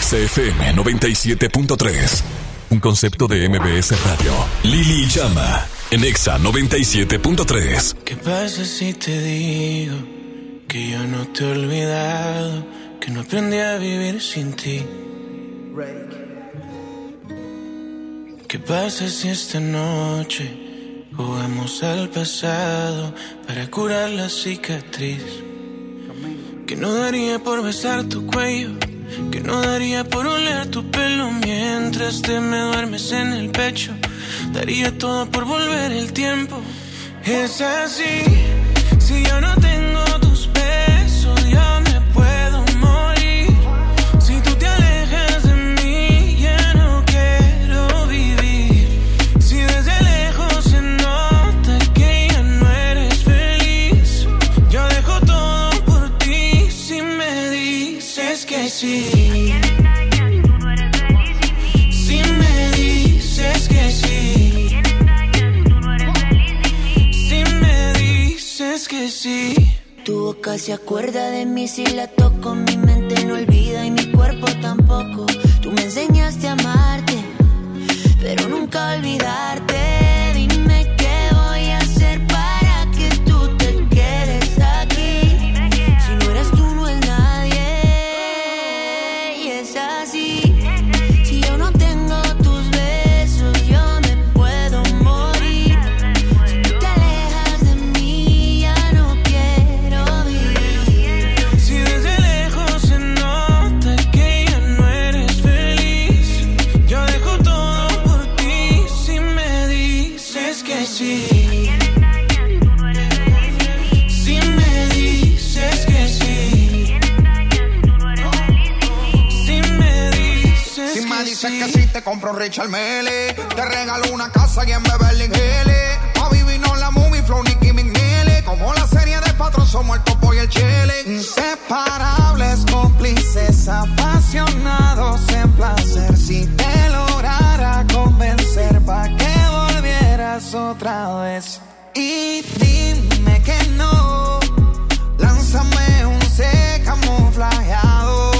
XFM 97.3. Un concepto de MBS Radio. Lili Llama. En Exa 97.3. ¿Qué pasa si te digo que yo no te he olvidado? Que no aprendí a vivir sin ti. ¿Qué pasa si esta noche jugamos al pasado para curar la cicatriz? Que no daría por besar tu cuello que no daría por oler tu pelo mientras te me duermes en el pecho. Daría todo por volver el tiempo. Es así, si yo no tengo tus besos, yo me puedo sí. Tu boca se acuerda de mí si la toco, mi mente no olvida y mi cuerpo tampoco. Tú me enseñaste a amarte, pero nunca olvidarte. Compro Richard Mele, te regalo una casa y en Beverly Hills. A vivirnos la movie, Flow, Nicky McNeely. Como la serie de patrón, somos el topo y el chile. Inseparables, cómplices, apasionados en placer. Si te lograra convencer, pa' que volvieras otra vez. Y dime que no, lánzame un C camuflajeado.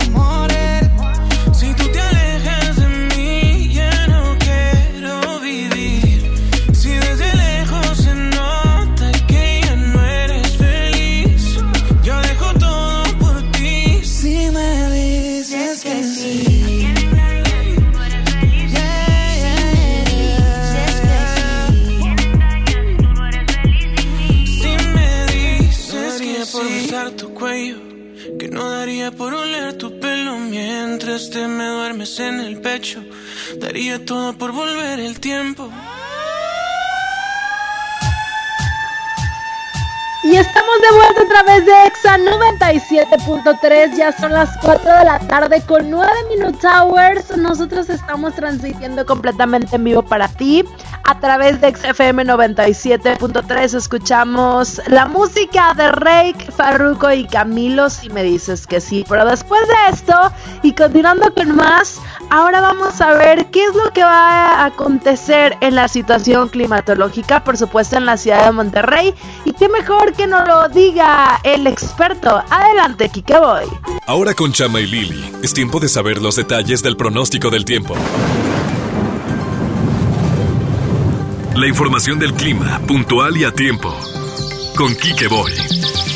mientras te me duermes en el pecho, daría todo por volver el tiempo. Y estamos de vuelta a través de Exa 97.3. Ya son las 4 de la tarde con 9 Minute Hours. Nosotros estamos transmitiendo completamente en vivo para ti. A través de XFM 97.3 escuchamos la música de Rake, Farruko y Camilo. Si me dices que sí. Pero después de esto, y continuando con más, ahora vamos a ver qué es lo que va a acontecer en la situación climatológica, por supuesto en la ciudad de Monterrey. Y qué mejor que nos lo diga el experto. Adelante, Kike Boy. Ahora con Chama y Lili, es tiempo de saber los detalles del pronóstico del tiempo. La información del clima, puntual y a tiempo. Con Quique Boy.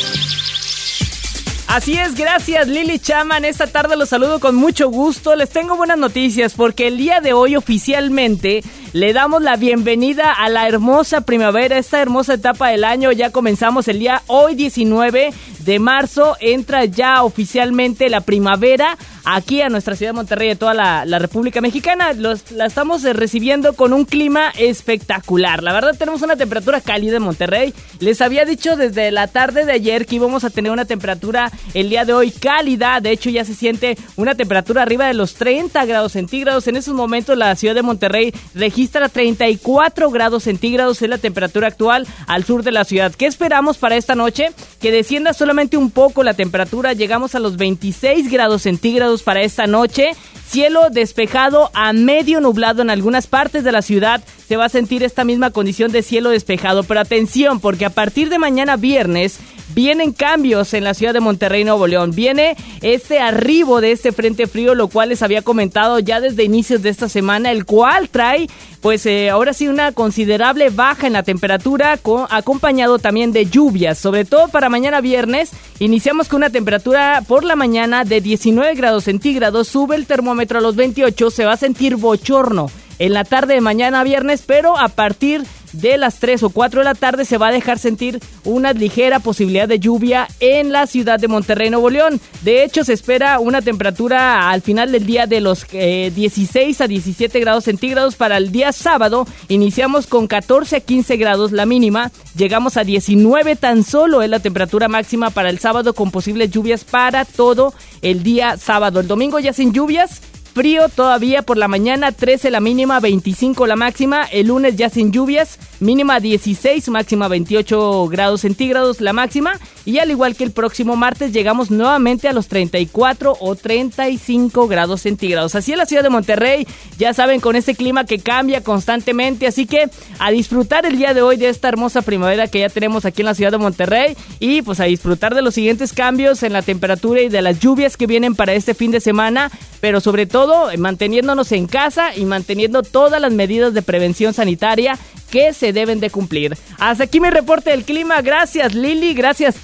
Así es, gracias Lili Chaman. Esta tarde los saludo con mucho gusto. Les tengo buenas noticias porque el día de hoy oficialmente le damos la bienvenida a la hermosa primavera, esta hermosa etapa del año. Ya comenzamos el día hoy 19 de marzo. Entra ya oficialmente la primavera aquí a nuestra ciudad de Monterrey a toda la, la República Mexicana. Los, la estamos eh, recibiendo con un clima espectacular. La verdad tenemos una temperatura cálida en Monterrey. Les había dicho desde la tarde de ayer que íbamos a tener una temperatura el día de hoy cálida. De hecho ya se siente una temperatura arriba de los 30 grados centígrados. En esos momentos la ciudad de Monterrey registra 34 grados centígrados. Es la temperatura actual al sur de la ciudad. ¿Qué esperamos para esta noche? Que descienda solamente un poco la temperatura. Llegamos a los 26 grados centígrados para esta noche. Cielo despejado a medio nublado en algunas partes de la ciudad. Se va a sentir esta misma condición de cielo despejado. Pero atención, porque a partir de mañana viernes vienen cambios en la ciudad de Monterrey, Nuevo León. Viene este arribo de este frente frío, lo cual les había comentado ya desde inicios de esta semana, el cual trae, pues eh, ahora sí, una considerable baja en la temperatura, acompañado también de lluvias, sobre todo para mañana viernes. Iniciamos con una temperatura por la mañana de 19 grados centígrados, sube el termómetro a los 28, se va a sentir bochorno en la tarde de mañana viernes, pero a partir de las 3 o 4 de la tarde se va a dejar sentir una ligera posibilidad de lluvia en la ciudad de Monterrey, Nuevo León. De hecho, se espera una temperatura al final del día de los eh, 16 a 17 grados centígrados para el día sábado. Iniciamos con 14 a 15 grados la mínima, llegamos a 19 tan solo es la temperatura máxima para el sábado con posibles lluvias para todo el día sábado. El domingo ya sin lluvias, Frío todavía por la mañana, 13 la mínima, 25 la máxima. El lunes ya sin lluvias, mínima 16, máxima 28 grados centígrados la máxima. Y al igual que el próximo martes, llegamos nuevamente a los 34 o 35 grados centígrados. Así es la ciudad de Monterrey, ya saben, con este clima que cambia constantemente. Así que a disfrutar el día de hoy de esta hermosa primavera que ya tenemos aquí en la ciudad de Monterrey. Y pues a disfrutar de los siguientes cambios en la temperatura y de las lluvias que vienen para este fin de semana. Pero sobre todo manteniéndonos en casa y manteniendo todas las medidas de prevención sanitaria que se deben de cumplir. Hasta aquí mi reporte del clima. Gracias Lili, gracias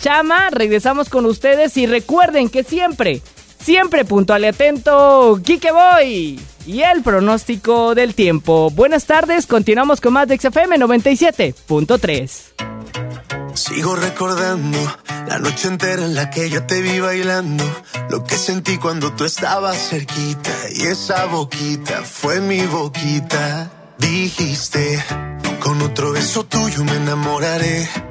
Regresamos con ustedes y recuerden que siempre, siempre puntual y atento, Kike Boy y el pronóstico del tiempo. Buenas tardes, continuamos con más de XFM 97.3. Sigo recordando La noche entera en la que yo te vi bailando. Lo que sentí cuando tú estabas cerquita. Y esa boquita fue mi boquita. Dijiste, con otro beso tuyo me enamoraré.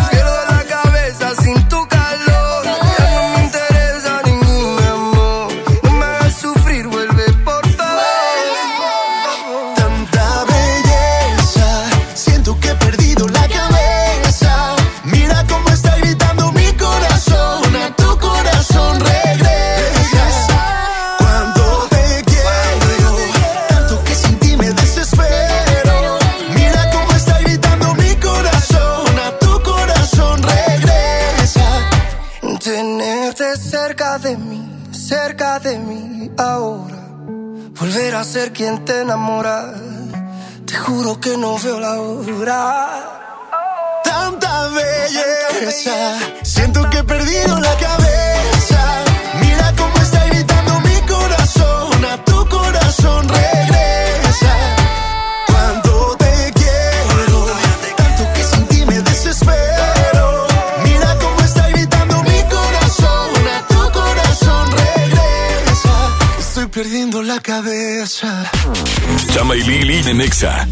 Cerca de mí, cerca de mí ahora. Volver a ser quien te enamora. Te juro que no veo la hora. Tanta belleza, siento que he perdido la cabeza. Mira cómo está gritando mi corazón, a tu corazón regresa. Perdiendo la cabeza. Chama y Lili en Exa.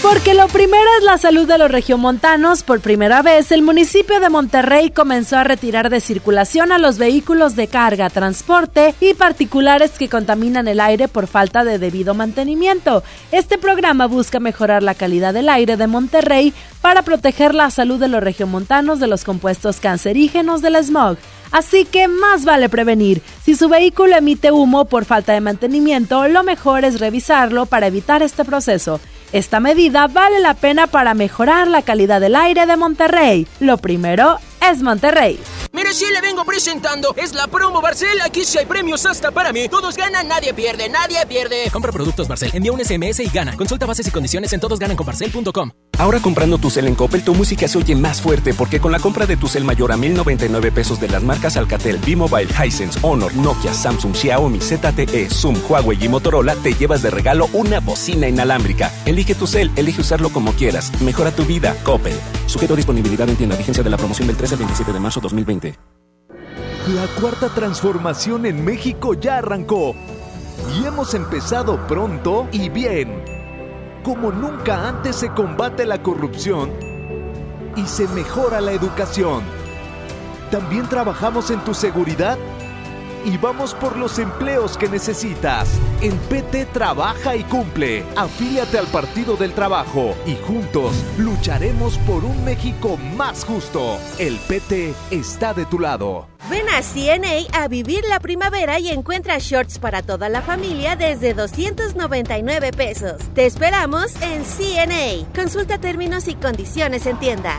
Porque lo primero es la salud de los regiomontanos. Por primera vez, el municipio de Monterrey comenzó a retirar de circulación a los vehículos de carga, transporte y particulares que contaminan el aire por falta de debido mantenimiento. Este programa busca mejorar la calidad del aire de Monterrey para proteger la salud de los regiomontanos de los compuestos cancerígenos del smog. Así que más vale prevenir. Si su vehículo emite humo por falta de mantenimiento, lo mejor es revisarlo para evitar este proceso. Esta medida vale la pena para mejorar la calidad del aire de Monterrey. Lo primero es Monterrey. Mire, si le vengo presentando, es la promo Barcel. Aquí sí hay premios hasta para mí. Todos ganan, nadie pierde, nadie pierde. Compra productos Barcel, envía un SMS y gana. Consulta bases y condiciones en todosgananconbarcel.com. Ahora comprando tu cel en Coppel, tu música se oye más fuerte porque con la compra de tu cel mayor a 1099 pesos de las marcas Alcatel, B-Mobile, Hisense, Honor, Nokia, Samsung, Xiaomi, ZTE, Zoom, Huawei y Motorola, te llevas de regalo una bocina inalámbrica. Elige tu cel, elige usarlo como quieras. Mejora tu vida, Coppel. Sujeto a disponibilidad en tienda. Vigencia de la promoción del 13 al 27 de marzo 2020. La cuarta transformación en México ya arrancó y hemos empezado pronto y bien. Como nunca antes se combate la corrupción y se mejora la educación. También trabajamos en tu seguridad y vamos por los empleos que necesitas. En PT trabaja y cumple. Afíliate al Partido del Trabajo y juntos lucharemos por un México más justo. El PT está de tu lado. Ven a CNA a vivir la primavera y encuentra shorts para toda la familia desde 299 pesos. Te esperamos en CNA. Consulta términos y condiciones en tienda.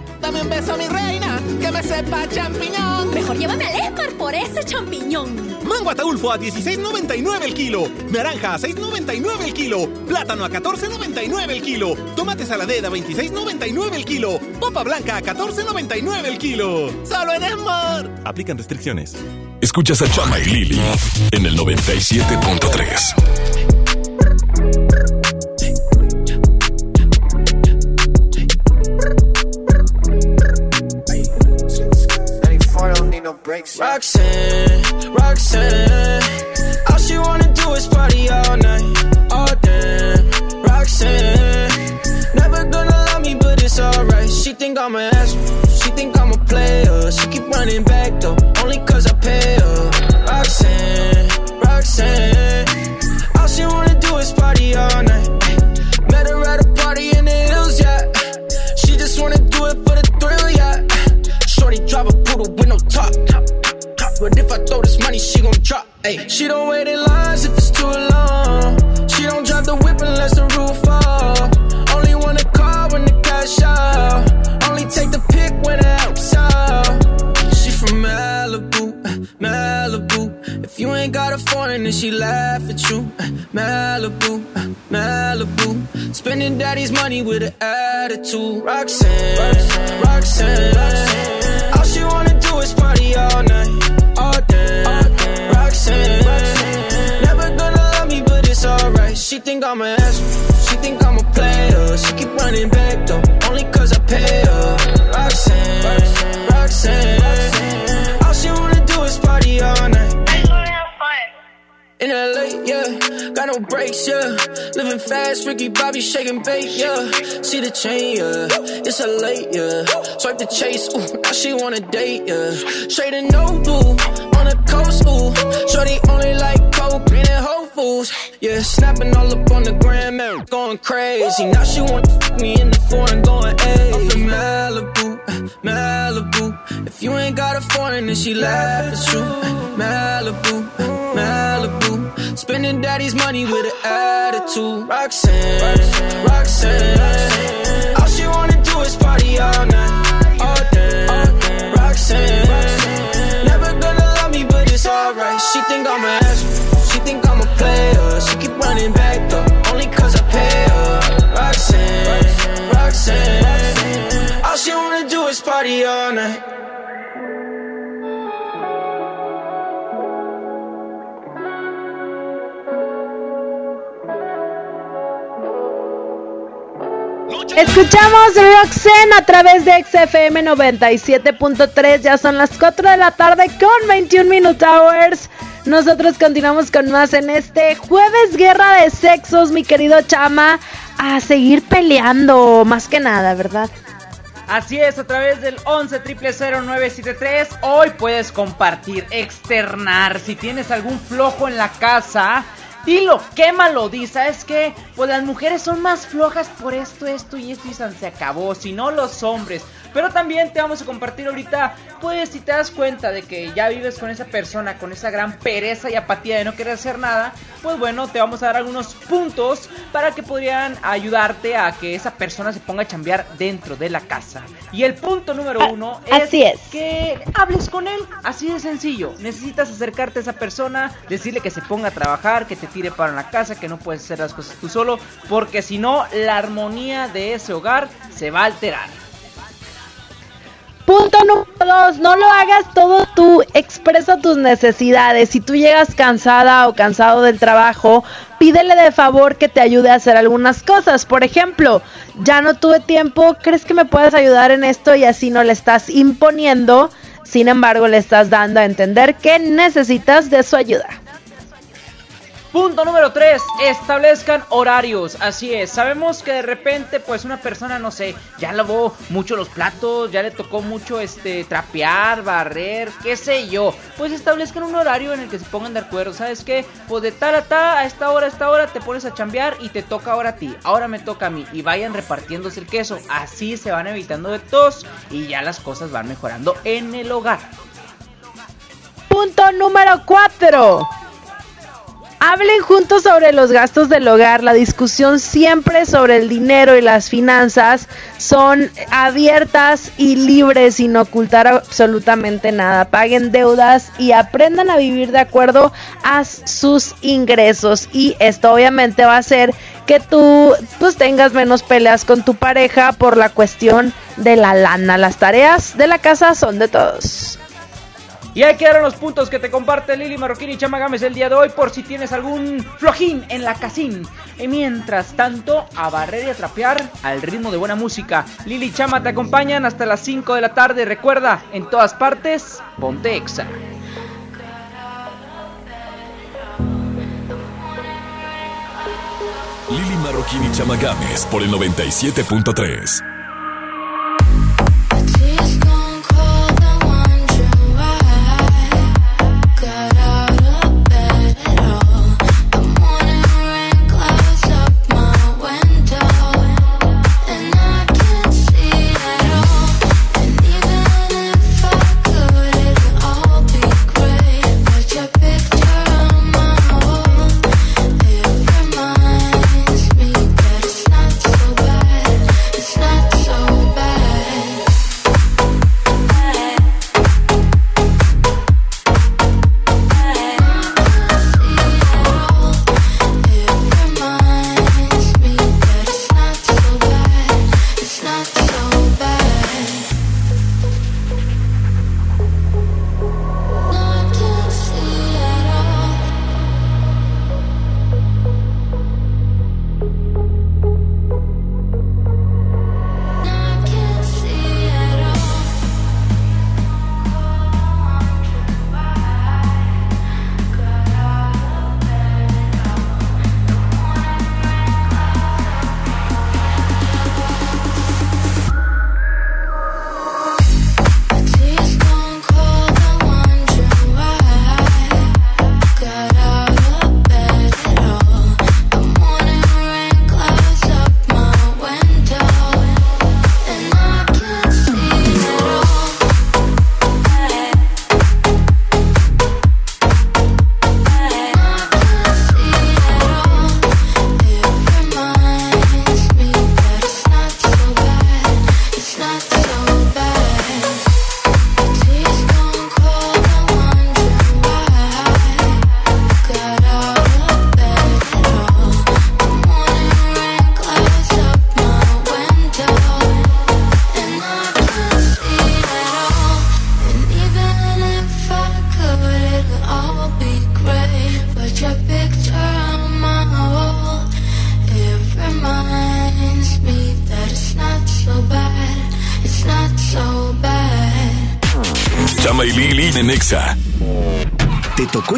Dame un beso, mi reina, que me sepa champiñón. Mejor llévame al Esmar por ese champiñón. Mango ataulfo a 16.99 el kilo. Naranja a 6.99 el kilo. Plátano a 14.99 el kilo. Tomate saladera a 26.99 el kilo. Papa blanca a 14.99 el kilo. Solo en Esmar. Aplican restricciones. Escuchas a Chama y Lili en el 97.3. Roxanne, Roxanne, chain, yeah. It's a late, yeah. Swipe the chase, ooh, now she wanna date, yeah. Straight and no on the coast, ooh. Shorty only like coke, and Whole Foods, yeah. Snapping all up on the gram, man, going crazy. Now she wanna fuck me in the foreign, going, hey. I'm from Malibu, Malibu. If you ain't got a foreign, then she laugh at you. Malibu, Malibu. Spending daddy's money with an attitude. Roxanne, Roxanne. All she wanna do is party all night, all day. Roxanne. Never gonna love me, but it's alright. She think I'm an ass, she think I'm a player. She keep running back though, only cause I pay her. Roxanne, Roxanne. All she wanna do is party all night. Escuchamos Roxanne a través de XFM 97.3. Ya son las 4 de la tarde con 21 Minute Hours. Nosotros continuamos con más en este jueves Guerra de Sexos, mi querido Chama. A seguir peleando, más que nada, ¿verdad? Así es, a través del 11 973 hoy puedes compartir, externar. Si tienes algún flojo en la casa, dilo, quémalo, di, ¿sabes qué? Pues las mujeres son más flojas por esto, esto y esto y se acabó, si no los hombres. Pero también te vamos a compartir ahorita, pues si te das cuenta de que ya vives con esa persona, con esa gran pereza y apatía de no querer hacer nada, pues bueno, te vamos a dar algunos puntos para que podrían ayudarte a que esa persona se ponga a chambear dentro de la casa. Y el punto número uno es, así es. que hables con él, así de sencillo. Necesitas acercarte a esa persona, decirle que se ponga a trabajar, que te tire para la casa, que no puedes hacer las cosas tú solo, porque si no, la armonía de ese hogar se va a alterar. Punto número dos, no lo hagas todo tú, expresa tus necesidades. Si tú llegas cansada o cansado del trabajo, pídele de favor que te ayude a hacer algunas cosas. Por ejemplo, ya no tuve tiempo, ¿crees que me puedes ayudar en esto? Y así no le estás imponiendo, sin embargo le estás dando a entender que necesitas de su ayuda. Punto número 3, establezcan horarios. Así es, sabemos que de repente pues una persona, no sé, ya lavó mucho los platos, ya le tocó mucho este trapear, barrer, qué sé yo. Pues establezcan un horario en el que se pongan de acuerdo. ¿Sabes qué? Pues de tal a tal, a esta hora, a esta hora te pones a chambear y te toca ahora a ti. Ahora me toca a mí y vayan repartiéndose el queso. Así se van evitando de tos y ya las cosas van mejorando en el hogar. Punto número 4. Hablen juntos sobre los gastos del hogar. La discusión siempre sobre el dinero y las finanzas son abiertas y libres sin ocultar absolutamente nada. Paguen deudas y aprendan a vivir de acuerdo a sus ingresos. Y esto obviamente va a hacer que tú pues tengas menos peleas con tu pareja por la cuestión de la lana. Las tareas de la casa son de todos. Y ahí quedaron los puntos que te comparte Lili Marroquín y Chama Gámez el día de hoy por si tienes algún flojín en la casín. Y mientras tanto, a barrer y a trapear al ritmo de buena música. Lili y Chama te acompañan hasta las 5 de la tarde. Recuerda, en todas partes, ponte exa. Lili Marroquín y Chama Gámez por el 97.3.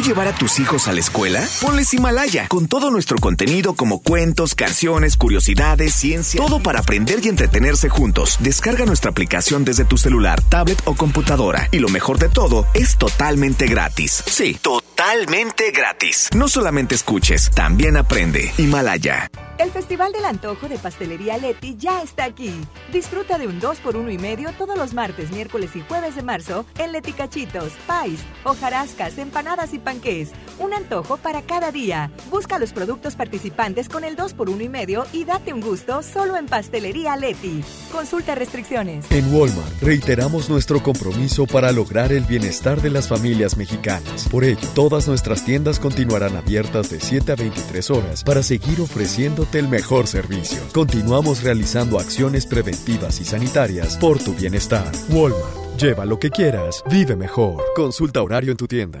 llevar a tus hijos a la escuela? Ponles Himalaya, con todo nuestro contenido como cuentos, canciones, curiosidades, ciencia, todo para aprender y entretenerse juntos. Descarga nuestra aplicación desde tu celular, tablet o computadora. Y lo mejor de todo, es totalmente gratis. Sí, totalmente gratis. No solamente escuches, también aprende. Himalaya. El Festival del Antojo de Pastelería Leti ya está aquí. Disfruta de un 2 por 1 y medio todos los martes, miércoles y jueves de marzo en Leti Cachitos, Pais, hojarascas, empanadas y panqués. Un antojo para cada día. Busca los productos participantes con el 2 por 1 y medio y date un gusto solo en Pastelería Leti. Consulta restricciones. En Walmart reiteramos nuestro compromiso para lograr el bienestar de las familias mexicanas. Por ello, todas nuestras tiendas continuarán abiertas de 7 a 23 horas para seguir ofreciendo el mejor servicio. Continuamos realizando acciones preventivas y sanitarias por tu bienestar. Walmart. Lleva lo que quieras, vive mejor. Consulta horario en tu tienda.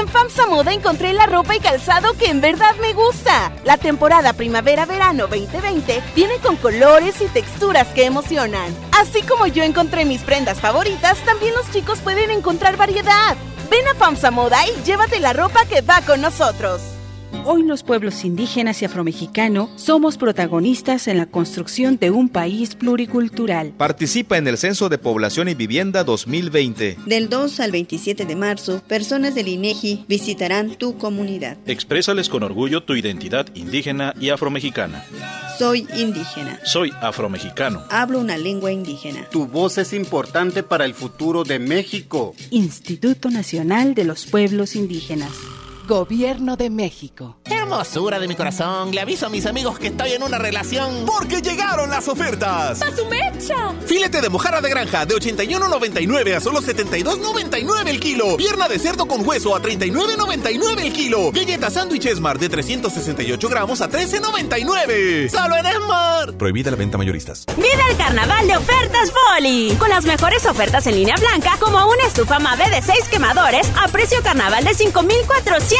En FAMSA Moda encontré la ropa y calzado que en verdad me gusta. La temporada primavera-verano 2020 viene con colores y texturas que emocionan. Así como yo encontré mis prendas favoritas, también los chicos pueden encontrar variedad. Ven a FAMSA Moda y llévate la ropa que va con nosotros. Hoy los pueblos indígenas y afromexicanos somos protagonistas en la construcción de un país pluricultural. Participa en el Censo de Población y Vivienda 2020. Del 2 al 27 de marzo, personas del INEGI visitarán tu comunidad. Exprésales con orgullo tu identidad indígena y afromexicana. Soy indígena. Soy afromexicano. Hablo una lengua indígena. Tu voz es importante para el futuro de México. Instituto Nacional de los Pueblos Indígenas. Gobierno de México. Hermosura de mi corazón, le aviso a mis amigos que estoy en una relación. Porque llegaron las ofertas. ¡A su mecha! Filete de mojarra de granja de 81.99 a solo 72.99 el kilo. Pierna de cerdo con hueso a 39.99 el kilo. Galleta sándwich Esmar de 368 gramos a 13.99. ¡Solo en Esmar! Prohibida la venta mayoristas. Vive el carnaval de ofertas Foli. Con las mejores ofertas en línea blanca, como una estufa Mave de 6 quemadores a precio carnaval de 5,400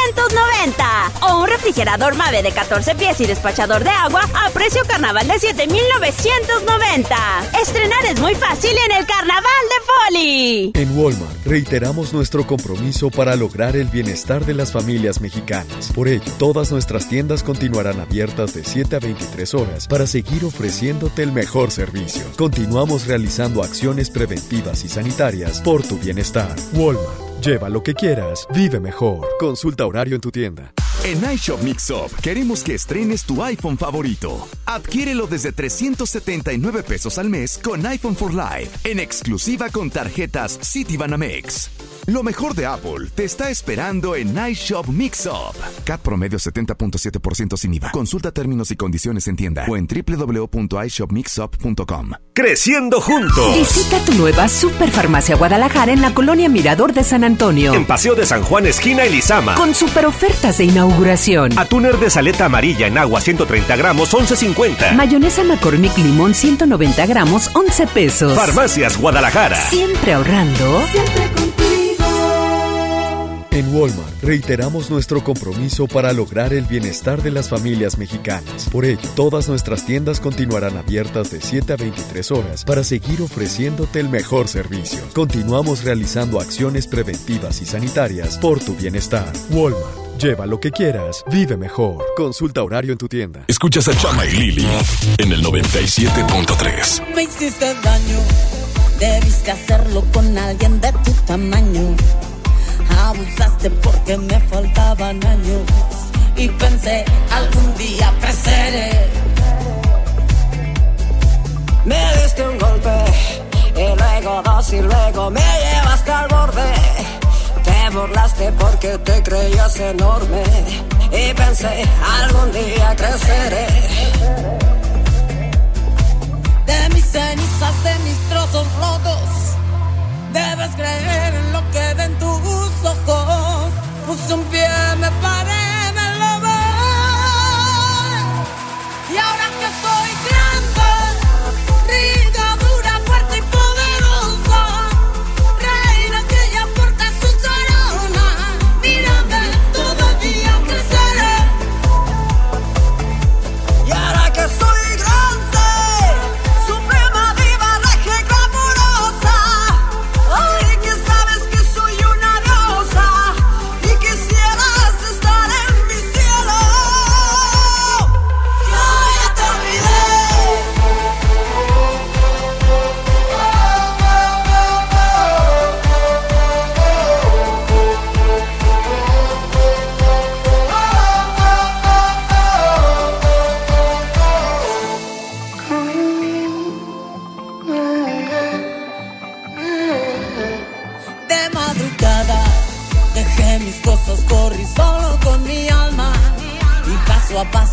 o un refrigerador Mave de 14 pies y despachador de agua a precio carnaval de 7,990. Estrenar es muy fácil en el Carnaval de Foli. En Walmart reiteramos nuestro compromiso para lograr el bienestar de las familias mexicanas. Por ello, todas nuestras tiendas continuarán abiertas de 7 a 23 horas para seguir ofreciéndote el mejor servicio. Continuamos realizando acciones preventivas y sanitarias por tu bienestar. Walmart. Lleva lo que quieras, vive mejor. Consulta horario en tu tienda. En iShop Mixup queremos que estrenes tu iPhone favorito. Adquiérelo desde 379 pesos al mes con iPhone for Life en exclusiva con tarjetas Citibanamex. Lo mejor de Apple te está esperando en iShop Mixup. CAT promedio 70.7% sin IVA. Consulta términos y condiciones en tienda o en www.ishopmixup.com. Creciendo juntos. Visita tu nueva Superfarmacia Guadalajara en la colonia Mirador de San Antonio. En Paseo de San Juan, esquina Elizama. Con super ofertas de inauguración. Atúner de saleta amarilla en agua 130 gramos, 11.50. Mayonesa McCormick Limón 190 gramos, 11 pesos. Farmacias Guadalajara. Siempre ahorrando. Siempre contigo. En Walmart reiteramos nuestro compromiso para lograr el bienestar de las familias mexicanas. Por ello, todas nuestras tiendas continuarán abiertas de 7 a 23 horas para seguir ofreciéndote el mejor servicio. Continuamos realizando acciones preventivas y sanitarias por tu bienestar. Walmart. Lleva lo que quieras, vive mejor. Consulta horario en tu tienda. Escuchas a Chama y Lili en el 97.3. Me hiciste daño, debiste hacerlo con alguien de tu tamaño. Abusaste porque me faltaban años y pensé algún día creceré. Me diste un golpe y luego dos y luego me llevaste al borde. Te burlaste porque te creías enorme y pensé algún día creceré. De mis cenizas, de mis trozos rotos, debes creer en lo que ven tus ojos. Puse un pie, me paré, me lo voy. Y ahora que soy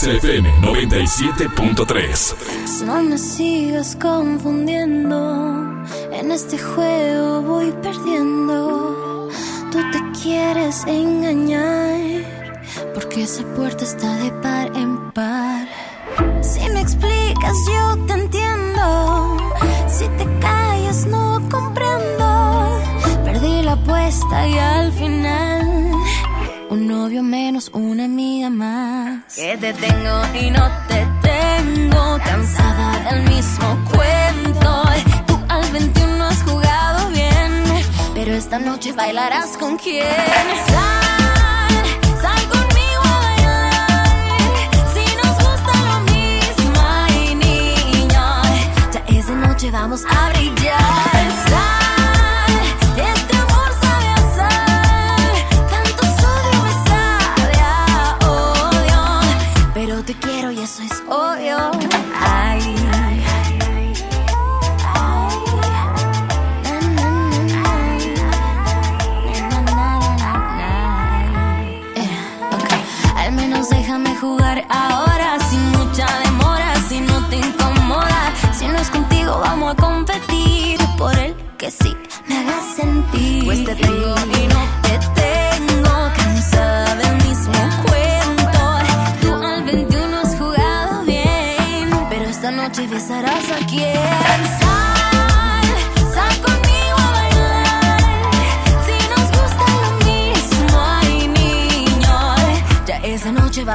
XFM 97.3. No me sigas confundiendo. En este juego voy perdiendo. Tú te quieres engañar. Porque esa puerta está de par en par. Si me explicas, yo te entiendo. Si te callas, no comprendo. Perdí la apuesta y al final. Un novio menos, una amiga más. Que te tengo y no te tengo. Cansada del mismo cuento. Tú al 21 has jugado bien. Pero esta noche bailarás con quién. Sal, sal conmigo a bailar. Si nos gusta lo mismo, ay niño. Ya es noche, vamos a brillar.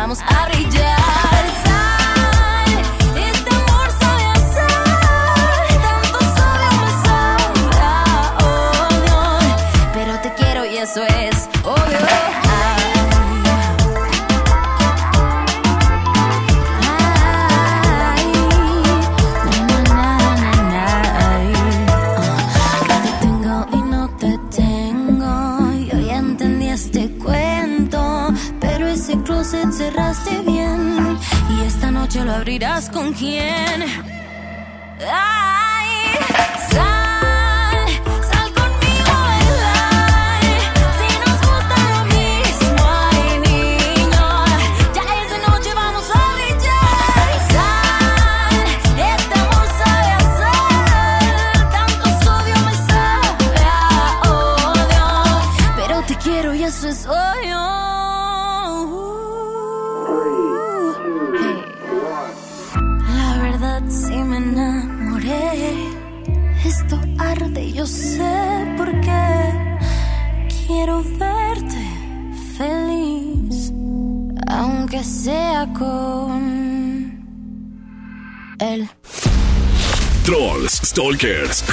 Vamos a abrirás con quién. Ay,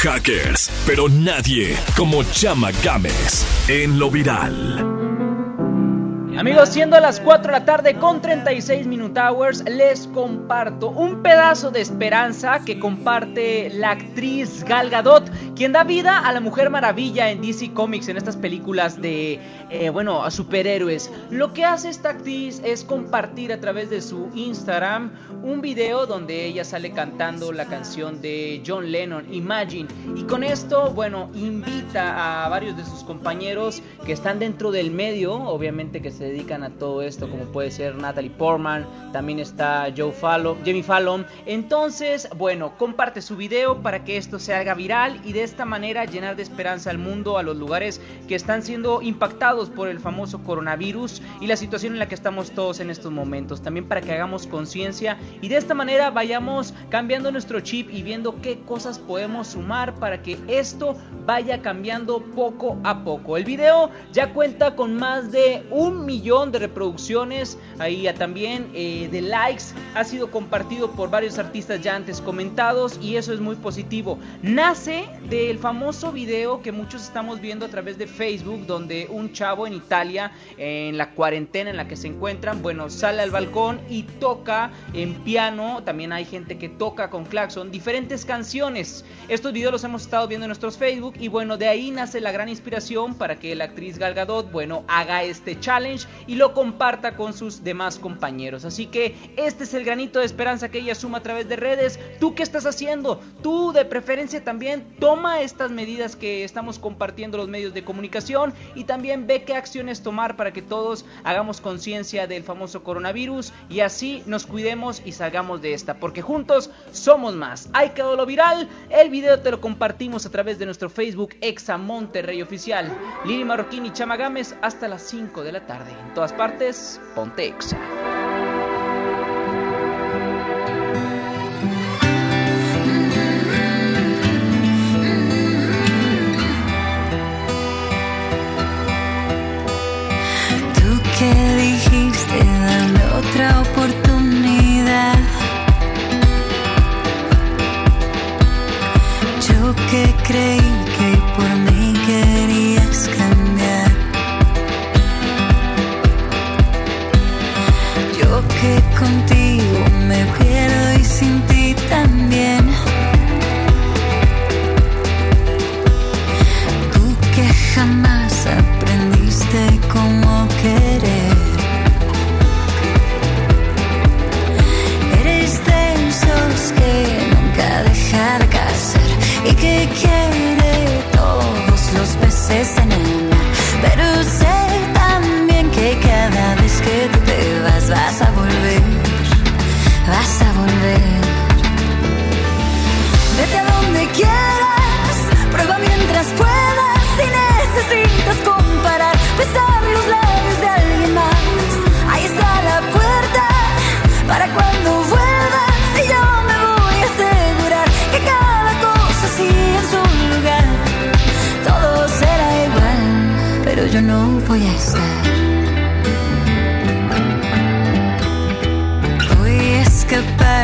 hackers, pero nadie como Chama Games en lo viral. Amigos, siendo las 4 de la tarde con 36 Minute Hours, les comparto un pedazo de esperanza que comparte la actriz Gal Gadot, quien da vida a la Mujer Maravilla en DC Comics, en estas películas de, eh, bueno, a superhéroes. Lo que hace esta actriz es compartir a través de su Instagram un video donde ella sale cantando la canción de John Lennon, Imagine. Y con esto, bueno, invita a varios de sus compañeros que están dentro del medio, obviamente que se dedican a todo esto, como puede ser Natalie Portman, también está Joe Fallon, Jamie Fallon. Entonces, bueno, comparte su video para que esto se haga viral y de esta manera llenar de esperanza al mundo, a los lugares que están siendo impactados por el famoso coronavirus y la situación en la que estamos todos en estos momentos. También para que hagamos conciencia y de esta manera vayamos cambiando nuestro chip y viendo qué cosas podemos sumar para que esto vaya cambiando poco a poco. El video ya cuenta con más de un millón de reproducciones, ahí también eh, de likes, ha sido compartido por varios artistas ya antes comentados y eso es muy positivo. Nace de del famoso video que muchos estamos viendo a través de Facebook, donde un chavo en Italia, en la cuarentena en la que se encuentran, bueno, sale al balcón y toca en piano, también hay gente que toca con claxon, diferentes canciones. Estos videos los hemos estado viendo en nuestros Facebook y bueno, de ahí nace la gran inspiración para que la actriz Gal Gadot, bueno, haga este challenge y lo comparta con sus demás compañeros. Así que este es el granito de esperanza que ella suma a través de redes. ¿Tú qué estás haciendo? Tú de preferencia también toma estas medidas que estamos compartiendo los medios de comunicación y también ve qué acciones tomar para que todos hagamos conciencia del famoso coronavirus y así nos cuidemos y salgamos de esta, porque juntos somos más. Hay quedó lo viral, el video te lo compartimos a través de nuestro Facebook Exa Monterrey Oficial. Lili Marroquín y Chama Gámez hasta las 5 de la tarde. En todas partes, ponte Exa. Creí Pero sé también que cada vez que tú te vas vas a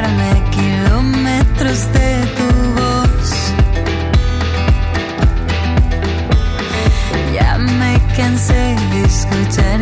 a kilómetros de tu voz. Ya me cansé de escucharte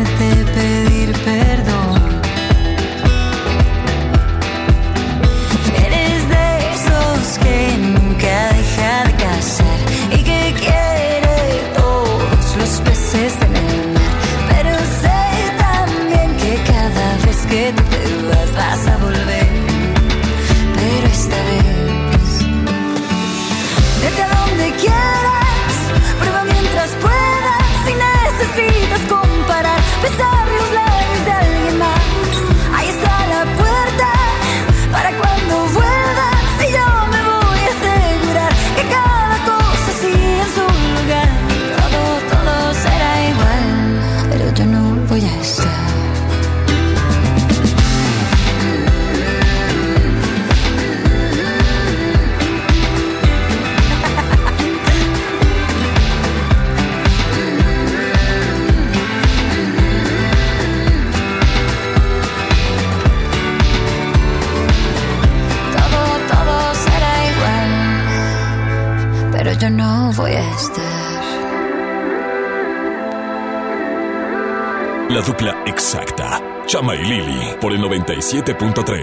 97.3.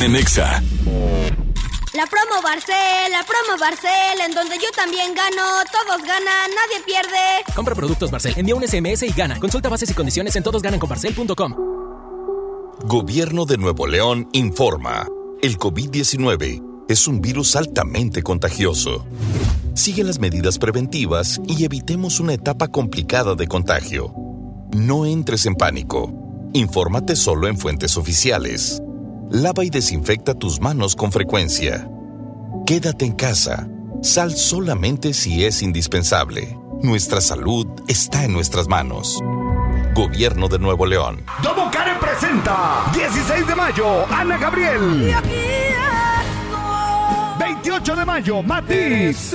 en Exa. La promo Barcel, la promo Barcel, en donde yo también gano, todos ganan, nadie pierde. Compra productos Barcel, envía un SMS y gana. Consulta bases y condiciones en todosgananconbarcel.com. Gobierno de Nuevo León informa. El COVID-19 es un virus altamente contagioso. Sigue las medidas preventivas y evitemos una etapa complicada de contagio. No entres en pánico. Infórmate solo en fuentes oficiales. Lava y desinfecta tus manos con frecuencia. Quédate en casa. Sal solamente si es indispensable. Nuestra salud está en nuestras manos. Gobierno de Nuevo León. Domo Karen presenta 16 de mayo, Ana Gabriel. 28 de mayo, Matiz.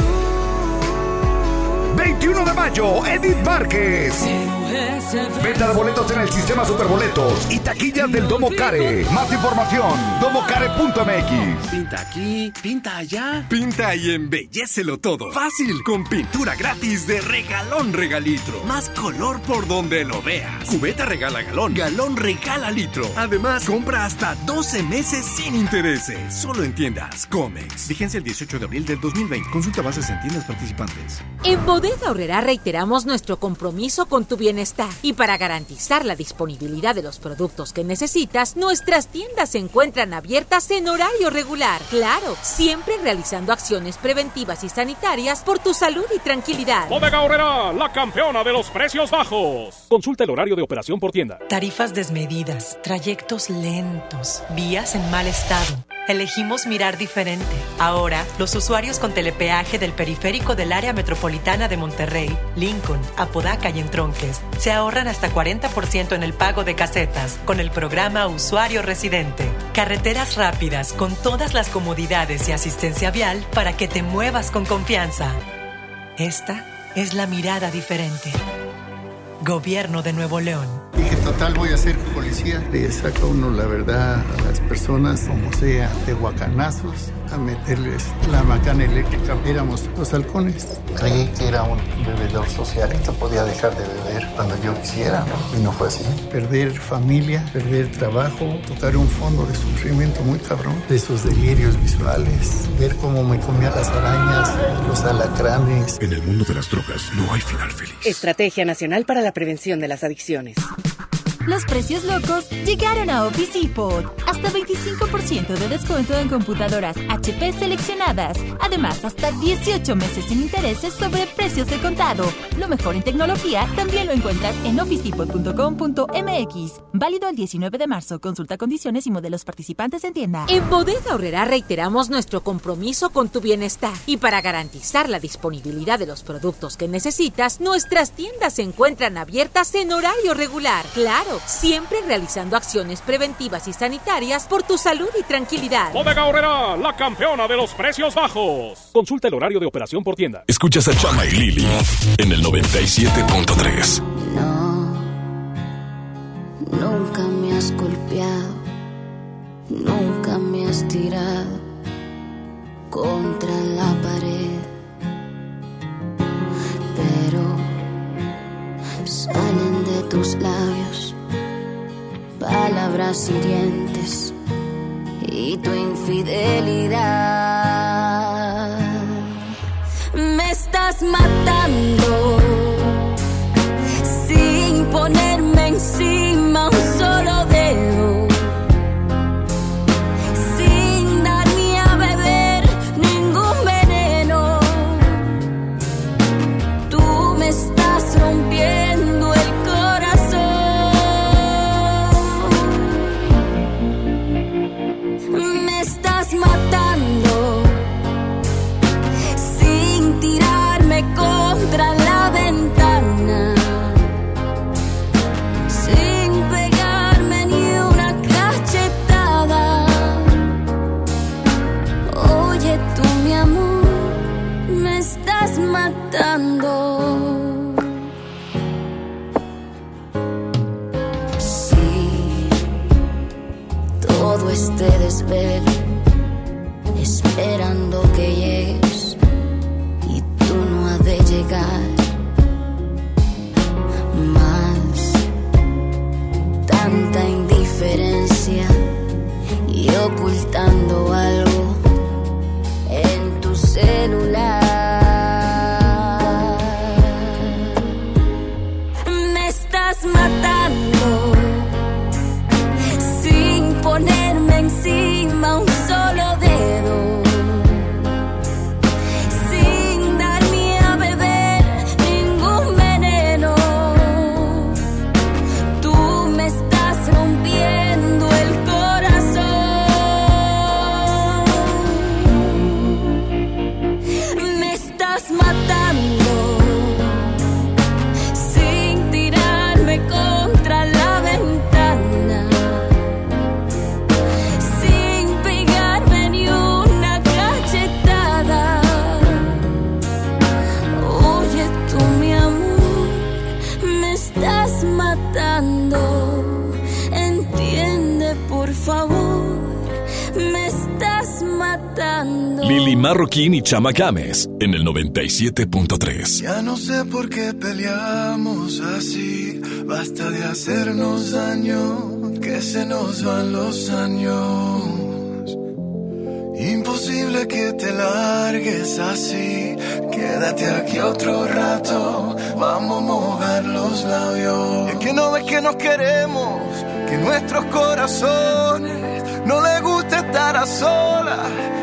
21 de mayo, Edith Márquez. Venta de boletos en el sistema Superboletos y taquillas del Domo Care. Más información, domocare.mx. Pinta aquí, pinta allá. Pinta y embellecelo todo. Fácil, con pintura gratis de regalón regalitro. Más color por donde lo veas. Cubeta regala galón, galón regala litro. Además, compra hasta 12 meses sin intereses. Solo en tiendas Comex. Vigencia el 18 de abril del 2020. Consulta bases en tiendas participantes. En Bodega Horrera reiteramos nuestro compromiso con tu bienestar y para garantizar la disponibilidad de los productos que necesitas, nuestras tiendas se encuentran abiertas en horario regular. Claro, siempre realizando acciones preventivas y sanitarias por tu salud y tranquilidad. Bodega Horrera, la campeona de los precios bajos. Consulta el horario de operación por tienda. Tarifas desmedidas, trayectos lentos, vías en mal estado. Elegimos mirar diferente. Ahora, los usuarios con telepeaje del periférico del área metropolitana de Monterrey, Lincoln, Apodaca y Entronques se ahorran hasta 40% en el pago de casetas con el programa Usuario Residente. Carreteras rápidas con todas las comodidades y asistencia vial para que te muevas con confianza. Esta es la mirada diferente. Gobierno de Nuevo León. Dije, total, voy a ser policía. Le saca uno la verdad a las personas, como sea, de guacanazos, a meterles la macana eléctrica. Éramos los halcones. Creí que era un bebedor social. Esto podía dejar de beber cuando yo quisiera, ¿no? Y no fue así. Perder familia, perder trabajo, tocar un fondo de sufrimiento muy cabrón. De esos delirios visuales. Ver cómo me comía las arañas, los alacranes. En el mundo de las drogas no hay final feliz. Estrategia Nacional para la Prevención de las Adicciones. Los precios locos llegaron a Office Depot. Hasta 25% de descuento en computadoras HP seleccionadas. Además, hasta 18 meses sin intereses sobre precios de contado. Lo mejor en tecnología también lo encuentras en officedepot.com.mx. Válido el 19 de marzo. Consulta condiciones y modelos participantes en tienda. En Bodega Horrera reiteramos nuestro compromiso con tu bienestar y para garantizar la disponibilidad de los productos que necesitas, nuestras tiendas se encuentran abiertas en horario regular. Claro, siempre realizando acciones preventivas y sanitarias por tu salud y tranquilidad. Bodega Horrera, la campeona de los precios bajos. Consulta el horario de operación por tienda. Escuchas a Chama y Lili en el 97.3. No, nunca me has golpeado, nunca me has tirado contra la pared, pero salen de tus labios palabras hirientes y tu infidelidad. Me estás matando Marroquín y Chama Games en el 97.3. Ya no sé por qué peleamos así. Basta de hacernos daño, que se nos van los años. Imposible que te largues así. Quédate aquí otro rato. Vamos a mojar los labios. Es que no ves que nos queremos, que nuestros corazones no les gusta estar a solas.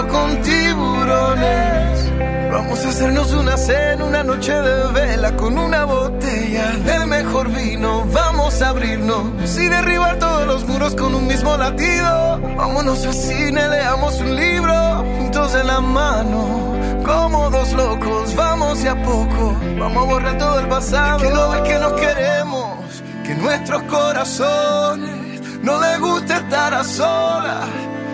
con tiburones. Vamos a hacernos una cena, una noche de vela con una botella del mejor vino. Vamos a abrirnos y derribar todos los muros con un mismo latido. Vámonos al cine, leamos un libro juntos de la mano. Como dos locos, vamos de a poco. Vamos a borrar todo el pasado. que no ves que nos queremos, que nuestros corazones no les gusta estar a solas.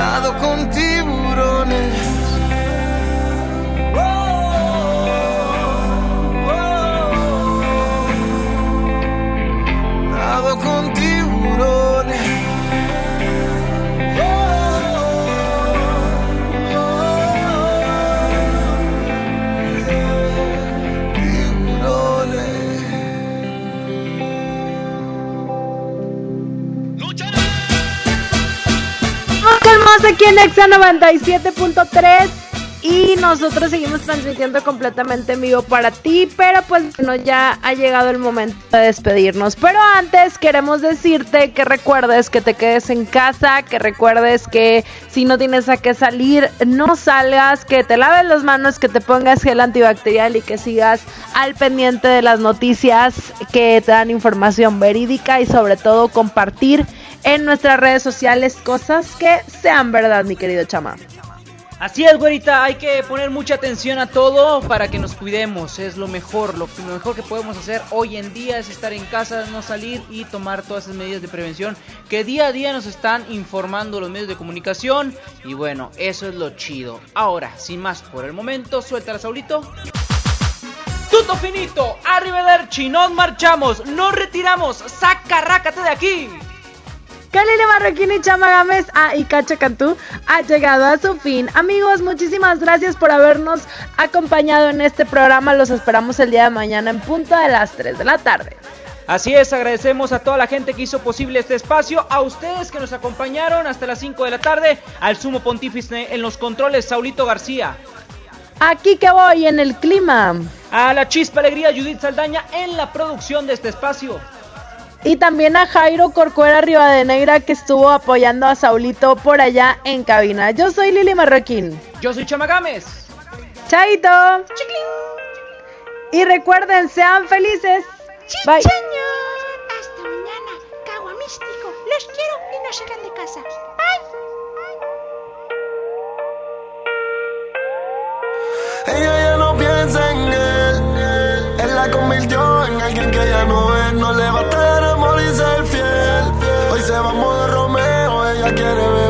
sea, nado Aquí en Exa 97.3 y nosotros seguimos transmitiendo completamente en vivo para ti, pero pues bueno, ya ha llegado el momento de despedirnos. Pero antes queremos decirte que recuerdes que te quedes en casa, que recuerdes que si no tienes a qué salir, no salgas, que te laves las manos, que te pongas gel antibacterial y que sigas al pendiente de las noticias que te dan información verídica y sobre todo compartir en nuestras redes sociales cosas que sean verdad, mi querido chama. Así es, güerita, hay que poner mucha atención a todo para que nos cuidemos. Es lo mejor, lo, mejor que podemos hacer hoy en día es estar en casa, no salir y tomar todas esas medidas de prevención que día a día nos están informando los medios de comunicación. Y bueno, eso es lo chido. Ahora, sin más por el momento, suelta Saulito. Tuto finito, arrivederci, nos marchamos, nos retiramos, saca, rácate de aquí. Kalile Marroquín y Chama Gámez ah, y Cacha Cantú ha llegado a su fin. Amigos, muchísimas gracias por habernos acompañado en este programa. Los esperamos el día de mañana en punto de las 3 de la tarde. Así es, agradecemos a toda la gente que hizo posible este espacio, a ustedes que nos acompañaron hasta las 5 de la tarde, al sumo pontífice en los controles, Saulito García. Aquí que voy en el clima. A la chispa alegría, Judith Saldaña en la producción de este espacio. Y también a Jairo Corcuera Rivadeneira que estuvo apoyando a Saulito por allá en cabina. Yo soy Lili Marroquín. Yo soy Chamagames. Chaito. Chiclin. Y recuerden, sean felices. Bye. Hasta mañana. Cagua místico. Los quiero y no salgan de casa. Bye. Ella ya no piensa en él. Él la convirtió en alguien que ya no es. No le va a Hoy se va a modo Romeo. Ella quiere beber